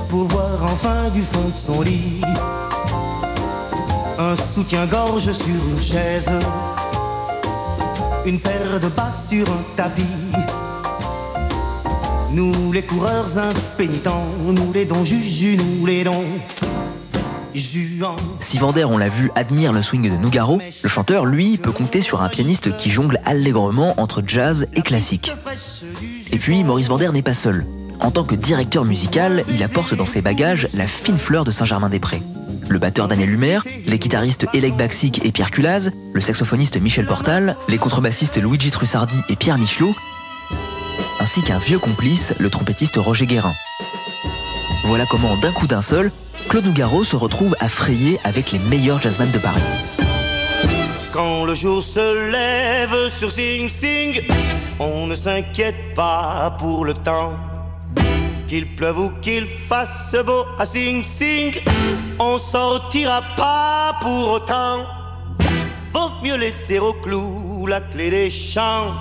pour voir enfin du fond de son lit un soutien-gorge sur une chaise, une paire de bas sur un tapis. Nous les coureurs impénitents, nous les dons juju, nous les dons. Juan. Si Vander, on l'a vu, admire le swing de Nougaro, le chanteur, lui, peut compter sur un pianiste qui jongle allègrement entre jazz et classique. Et puis, Maurice Vander n'est pas seul. En tant que directeur musical, il apporte dans ses bagages la fine fleur de Saint-Germain-des-Prés. Le batteur Daniel Lumer, les guitaristes Elec Baxic et Pierre Culaz, le saxophoniste Michel Portal, les contrebassistes Luigi Trussardi et Pierre Michelot, ainsi qu'un vieux complice, le trompettiste Roger Guérin. Voilà comment, d'un coup d'un seul, Claude Nougaro se retrouve à frayer avec les meilleurs jazzmen de Paris. Quand le jour se lève sur Sing Sing, on ne s'inquiète pas pour le temps. Qu'il pleuve ou qu'il fasse beau à Sing Sing, on sortira pas pour autant. Vaut mieux laisser au clou la clé des champs,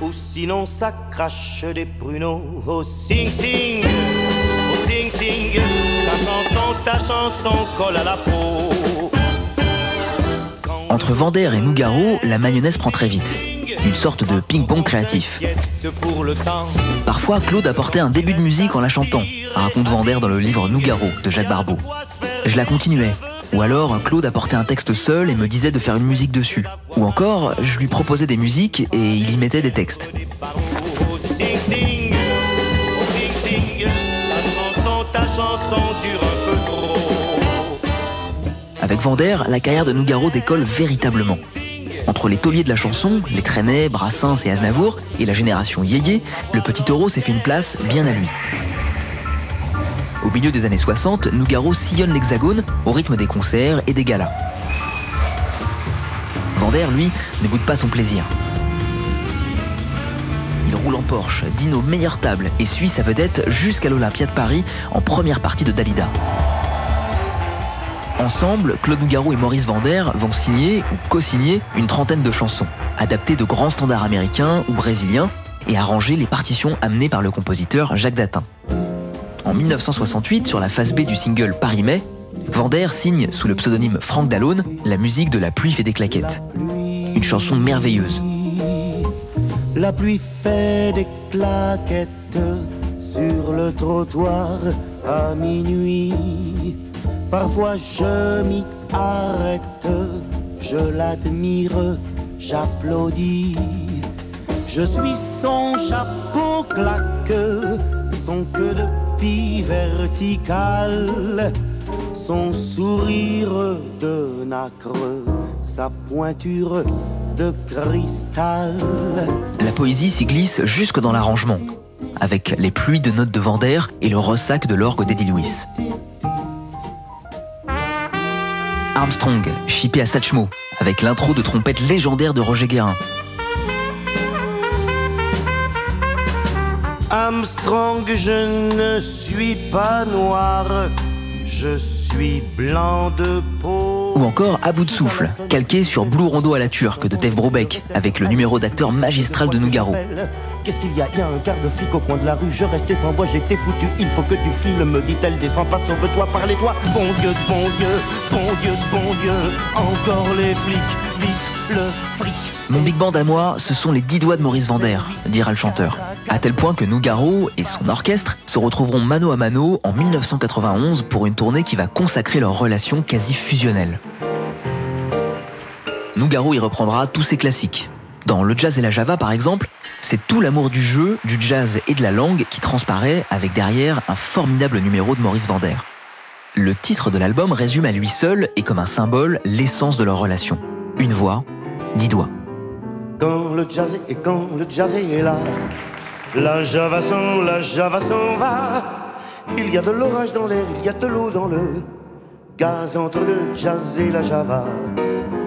ou sinon ça crache des pruneaux au Sing Sing, au Sing Sing. Ta chanson, ta chanson colle à la peau. Entre Vander et Nougaro, la mayonnaise prend très vite. Une sorte de ping-pong créatif. Parfois, Claude apportait un début de musique en la chantant, raconte Vander dans le livre Nougaro de Jacques Barbeau. Je la continuais. Ou alors, Claude apportait un texte seul et me disait de faire une musique dessus. Ou encore, je lui proposais des musiques et il y mettait des textes. Avec Vander, la carrière de Nougaro décolle véritablement. Entre les tauliers de la chanson, les Trenet, Brassens et Aznavour, et la génération Yéyé, le petit taureau s'est fait une place bien à lui. Au milieu des années 60, Nougaro sillonne l'hexagone au rythme des concerts et des galas. Vander, lui, ne goûte pas son plaisir. Il roule en Porsche, dîne aux meilleures tables et suit sa vedette jusqu'à l'Olympia de Paris en première partie de Dalida. Ensemble, Claude Nougaro et Maurice Vander vont signer ou co-signer une trentaine de chansons, adaptées de grands standards américains ou brésiliens et arranger les partitions amenées par le compositeur Jacques Datin. En 1968, sur la face B du single Paris-Mai, Vander signe sous le pseudonyme Franck Dallone la musique de La pluie fait des claquettes. Une chanson merveilleuse. La pluie fait des claquettes sur le trottoir à minuit. Parfois je m'y arrête, je l'admire, j'applaudis. Je suis son chapeau claque, son queue de pie verticale, son sourire de nacre, sa pointure de cristal. La poésie s'y glisse jusque dans l'arrangement, avec les pluies de notes de Vander et le ressac de l'orgue d'Eddie Lewis. Armstrong, chippé à Satchmo, avec l'intro de trompette légendaire de Roger Guérin. Armstrong, je ne suis pas noir, je suis blanc de peau. Ou encore À bout de souffle, calqué sur Blue Rondo à la turque de Dave Brobeck, avec le numéro d'acteur magistral de Nougaro. Qu'est-ce qu'il y a? Il y a un quart de flic au coin de la rue. Je restais sans voix, j'étais foutu. Il faut que tu files, me dit-elle. Descends pas, sauve-toi par les toits. Bon Dieu, bon Dieu, bon Dieu, bon Dieu. Encore les flics, vite le fric. Mon big band à moi, ce sont les dix doigts de Maurice Vander, dira le chanteur. À tel point que Nougaro et son orchestre se retrouveront mano à mano en 1991 pour une tournée qui va consacrer leur relation quasi fusionnelle. Nougaro y reprendra tous ses classiques. Dans Le Jazz et la Java, par exemple, c'est tout l'amour du jeu, du jazz et de la langue qui transparaît avec derrière un formidable numéro de Maurice Vander. Le titre de l'album résume à lui seul et comme un symbole l'essence de leur relation. Une voix, dix doigts. Quand le jazz est, là, la java s'en, la java s'en va. Il y a de l'orage dans l'air, il y a de l'eau dans le gaz entre le jazz et la java.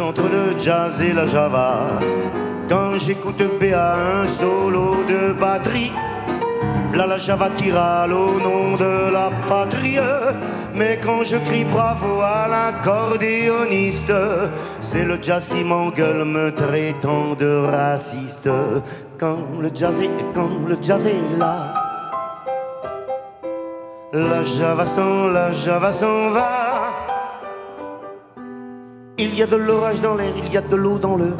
entre le jazz et la java. Quand j'écoute BA un solo de batterie, v'là la java qui râle au nom de la patrie. Mais quand je crie bravo à l'accordéoniste, c'est le jazz qui m'engueule me traitant de raciste. Quand le jazz est, quand le jazz est là. La java s'en, la java s'en va. Il y a de l'orage dans l'air, il y a de l'eau dans le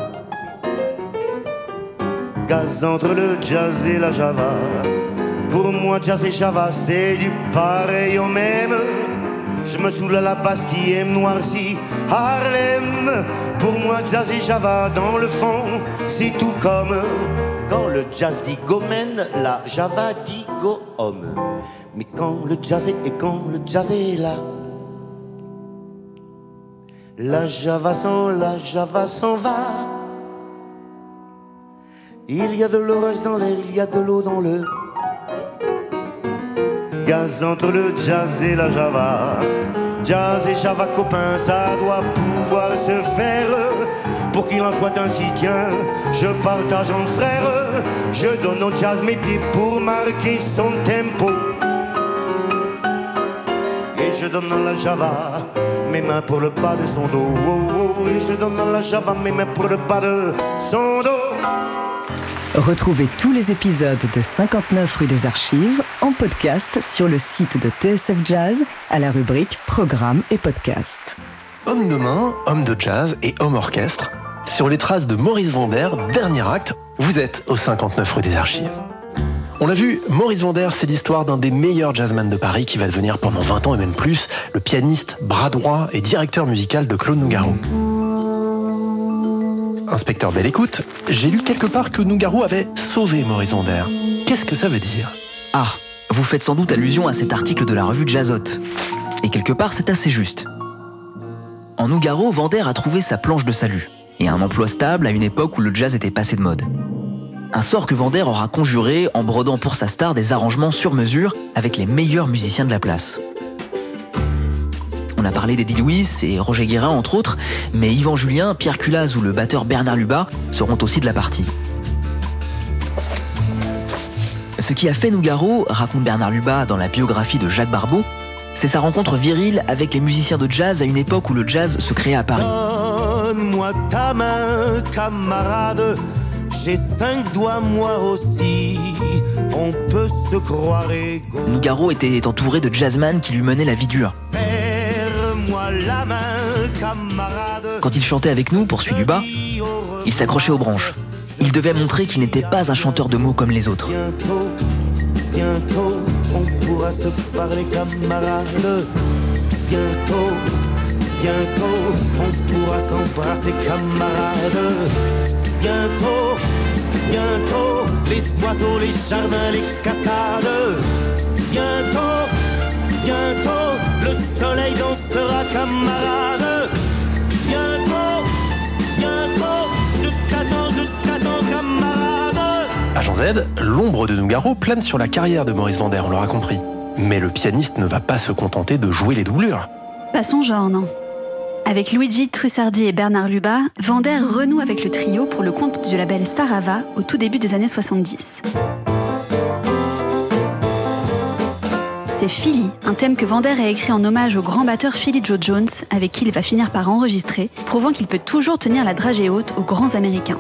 gaz entre le jazz et la java. Pour moi, jazz et java, c'est du pareil au même. Je me saoule à la Bastille et me noircis Harlem. Pour moi, jazz et java, dans le fond, c'est tout comme quand le jazz dit gomen, la java dit go homme. Mais quand le jazz est et quand le jazz est là, la java s'en, la java s'en va. Il y a de l'orage dans l'air, il y a de l'eau dans le gaz entre le jazz et la java. Jazz et java copains, ça doit pouvoir se faire. Pour qu'il en soit ainsi, tiens, je partage en frère. Je donne au jazz mes pieds pour marquer son tempo. Je donne à la java mes mains pour le bas de son dos. Oh, oh, et je donne à la java mes mains pour le bas de son dos. Retrouvez tous les épisodes de 59 rue des Archives en podcast sur le site de TSF Jazz à la rubrique Programme et podcast. Homme de main, homme de jazz et homme orchestre. Sur les traces de Maurice Vander, dernier acte, vous êtes au 59 rue des Archives. On l'a vu, Maurice Vander, c'est l'histoire d'un des meilleurs jazzmen de Paris qui va devenir pendant 20 ans et même plus le pianiste, bras droit et directeur musical de Claude Nougaro. Inspecteur Belle Écoute, j'ai lu quelque part que Nougaro avait sauvé Maurice Vander. Qu'est-ce que ça veut dire? Ah, vous faites sans doute allusion à cet article de la revue Jazzotte. Et quelque part, c'est assez juste. En Nougaro, Vander a trouvé sa planche de salut et un emploi stable à une époque où le jazz était passé de mode. Un sort que Vander aura conjuré en brodant pour sa star des arrangements sur mesure avec les meilleurs musiciens de la place. On a parlé d'Eddie Louis et Roger Guérin entre autres, mais Yvan Julien, Pierre Culaz ou le batteur Bernard Lubat seront aussi de la partie. Ce qui a fait Nougaro, raconte Bernard Lubat dans la biographie de Jacques Barbeau, c'est sa rencontre virile avec les musiciens de jazz à une époque où le jazz se créait à Paris. J'ai cinq doigts moi aussi. On peut se croire égaux. Nougaro était entouré de jazzman qui lui menaient la vie dure. Serre-moi la main, camarade. Quand il chantait avec nous, poursuit Lubat, il s'accrochait aux branches. Il devait montrer qu'il n'était pas un chanteur de mots comme les autres. Bientôt, bientôt, on pourra se parler, camarade. Bientôt, bientôt, on pourra s'embrasser, camarade. Bientôt, Bientôt, les oiseaux, les jardins, les cascades. Bientôt, bientôt, le soleil dansera camarade. Bientôt, bientôt, je t'attends, je t'attends camarade. Agent Z, l'ombre de Nougaro plane sur la carrière de Maurice Vander, on l'aura compris. Mais le pianiste ne va pas se contenter de jouer les doublures. Pas son genre, non. Avec Luigi Trussardi et Bernard Luba, Vander renoue avec le trio pour le compte du label Sarava au tout début des années 70. C'est Philly, un thème que Vander a écrit en hommage au grand batteur Philly Joe Jones, avec qui il va finir par enregistrer, prouvant qu'il peut toujours tenir la dragée haute aux grands américains.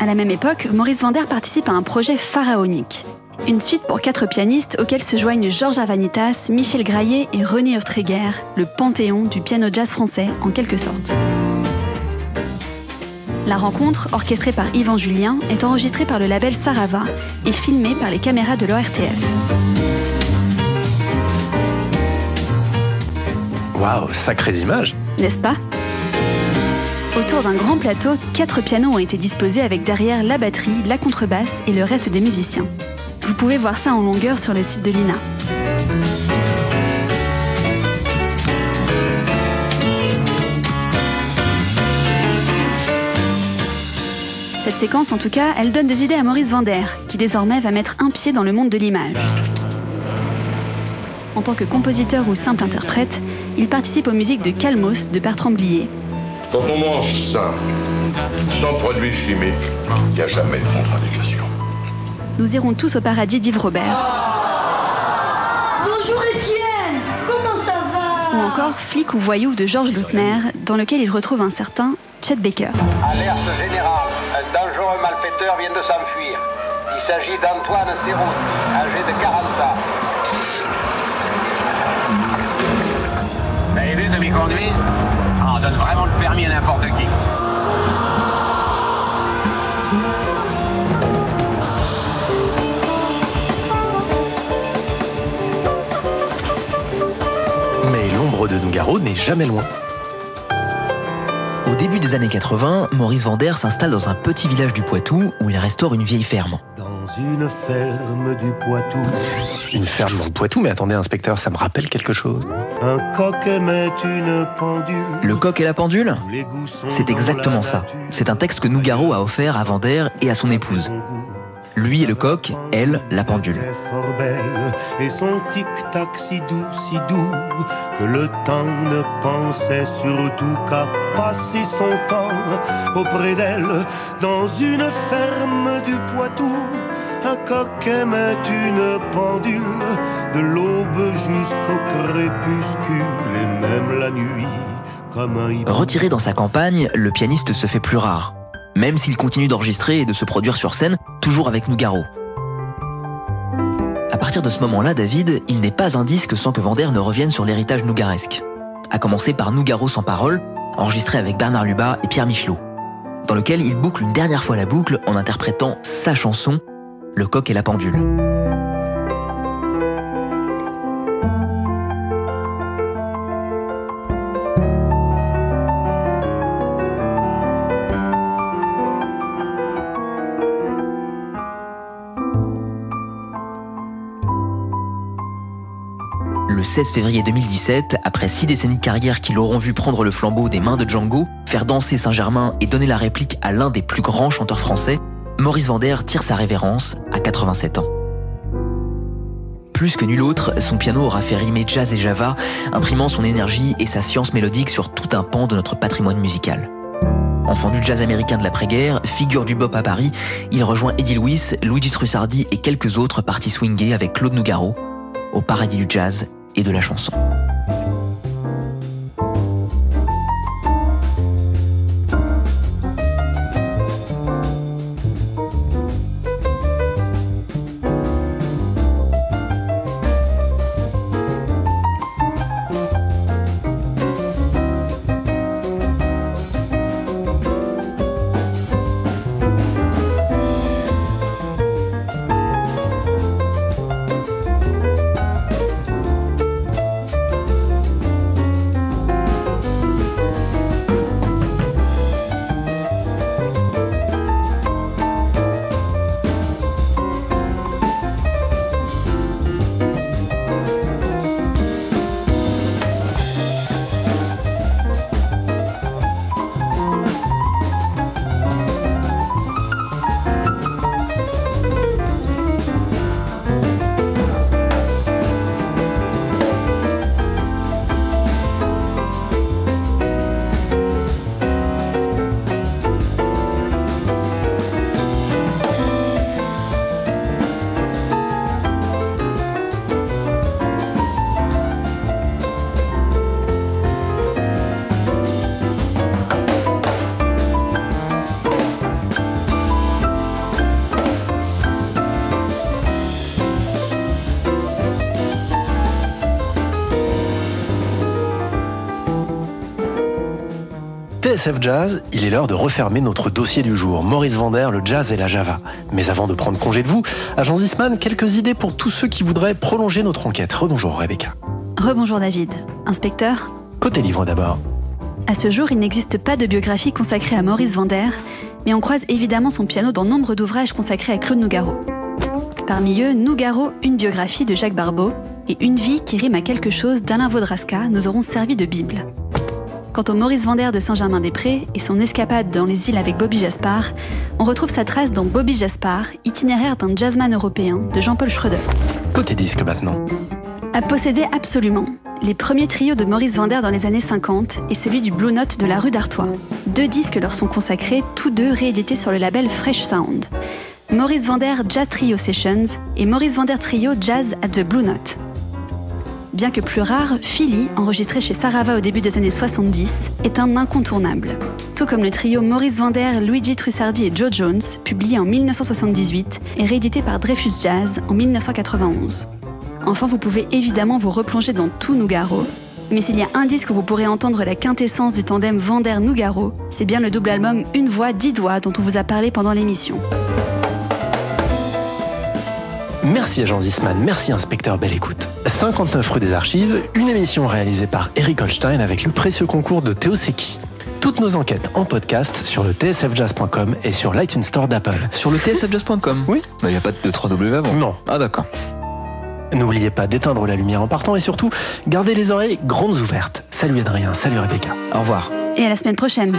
À la même époque, Maurice Vander participe à un projet pharaonique. Une suite pour quatre pianistes auxquels se joignent Georges Avanitas, Michel Graillet et René Urtréguer, le panthéon du piano jazz français en quelque sorte. La rencontre, orchestrée par Yvan Julien, est enregistrée par le label Sarava et filmée par les caméras de l'ORTF. Waouh, sacrées images N'est-ce pas? Autour d'un grand plateau, quatre pianos ont été disposés avec derrière la batterie, la contrebasse et le reste des musiciens. Vous pouvez voir ça en longueur sur le site de l'INA. Cette séquence, en tout cas, elle donne des idées à Maurice Vander, qui désormais va mettre un pied dans le monde de l'image. En tant que compositeur ou simple interprète, il participe aux musiques de Calmos de Bertrand Blier, Quand on mange sain, sans produits chimiques, il n'y a jamais de contre-indication. Nous irons tous au paradis d'Yves Robert, Bonjour Étienne Comment ça va? Ou encore Flic ou voyou de Georges Lautner, dans lequel il retrouve un certain Chet Baker. Alerte générale. Un dangereux malfaiteur vient de s'enfuir. Il s'agit d'Antoine Serroski, âgé de 40 ans. Vous avez vu comme ils conduisent Ah, On donne vraiment le permis à n'importe qui. L'ombre de Nougaro n'est jamais loin. Au début des années 80, Maurice Vander s'installe dans un petit village du Poitou où il restaure une vieille ferme. Dans une ferme du Poitou, Une ferme dans le Poitou, mais attendez, inspecteur, ça me rappelle quelque chose. un coq met une pendule. Le coq et la pendule C'est exactement ça. C'est un texte que Nougaro a offert à Vander et à son épouse. Lui est le coq, elle, la pendule. Et son tic-tac si doux, si doux que le temps ne pensait surtout qu'à passer son temps auprès d'elle dans une ferme du Poitou. Un coq aimait une pendule de l'aube jusqu'au crépuscule et même la nuit comme un. Retiré dans sa campagne, le pianiste se fait plus rare. Même s'il continue d'enregistrer et de se produire sur scène, toujours avec Nougaro. À partir de ce moment-là, David, il n'est pas un disque sans que Vander ne revienne sur l'héritage nougaresque. À commencer par Nougaro sans parole, enregistré avec Bernard Lubat et Pierre Michelot, dans lequel il boucle une dernière fois la boucle en interprétant sa chanson, Le coq et la pendule. 16 février 2017, après six décennies de carrière qui l'auront vu prendre le flambeau des mains de Django, faire danser Saint-Germain et donner la réplique à l'un des plus grands chanteurs français, Maurice Vander tire sa révérence à 87 ans. Plus que nul autre, son piano aura fait rimer jazz et java, imprimant son énergie et sa science mélodique sur tout un pan de notre patrimoine musical. Enfant du jazz américain de l'après-guerre, figure du bop à Paris, il rejoint Eddie Lewis, Luigi Trussardi et quelques autres partis swingés avec Claude Nougaro, au paradis du jazz et de la chanson. TSF Jazz, il est l'heure de refermer notre dossier du jour, Maurice Vander, le jazz et la java. Mais avant de prendre congé de vous, agent Zisman, quelques idées pour tous ceux qui voudraient prolonger notre enquête. Rebonjour Rebecca. Rebonjour David. Inspecteur Côté livre d'abord. À ce jour, il n'existe pas de biographie consacrée à Maurice Vander, mais on croise évidemment son piano dans nombre d'ouvrages consacrés à Claude Nougaro. Parmi eux, Nougaro, une biographie de Jacques Barbeau, et Une vie qui rime à quelque chose d'Alain Vaudrasca nous auront servi de Bible. Quant au Maurice Vander de Saint-Germain-des-Prés et son escapade dans les îles avec Bobby Jaspar, on retrouve sa trace dans Bobby Jaspar, itinéraire d'un jazzman européen de Jean-Paul Schroeder. Côté disque maintenant. À posséder absolument. Les premiers trios de Maurice Vander dans les années 50 et celui du Blue Note de la rue d'Artois. Deux disques leur sont consacrés, tous deux réédités sur le label Fresh Sound. Maurice Vander Jazz Trio Sessions et Maurice Vander Trio Jazz at the Blue Note. Bien que plus rare, Philly, enregistré chez Sarava au début des années 70, est un incontournable. Tout comme le trio Maurice Vander, Luigi Trussardi et Joe Jones, publié en 1978 et réédité par Dreyfus Jazz en 1991. Enfin, vous pouvez évidemment vous replonger dans tout Nougaro. Mais s'il y a un disque où vous pourrez entendre la quintessence du tandem Vander-Nougaro, c'est bien le double album Une voix, dix doigts dont on vous a parlé pendant l'émission. Merci agent Zisman, merci inspecteur Belle Écoute. 59 rue des Archives, une émission réalisée par Eric Holstein avec le précieux concours de Théo Seki. Toutes nos enquêtes en podcast sur le tsfjazz.com et sur l'iTunes Store d'Apple. Sur le tsfjazz.com Oui. Il n'y a pas de 3W avant. Non. Ah d'accord. N'oubliez pas d'éteindre la lumière en partant et surtout, gardez les oreilles grandes ouvertes. Salut Adrien, salut Rebecca. Au revoir. Et à la semaine prochaine.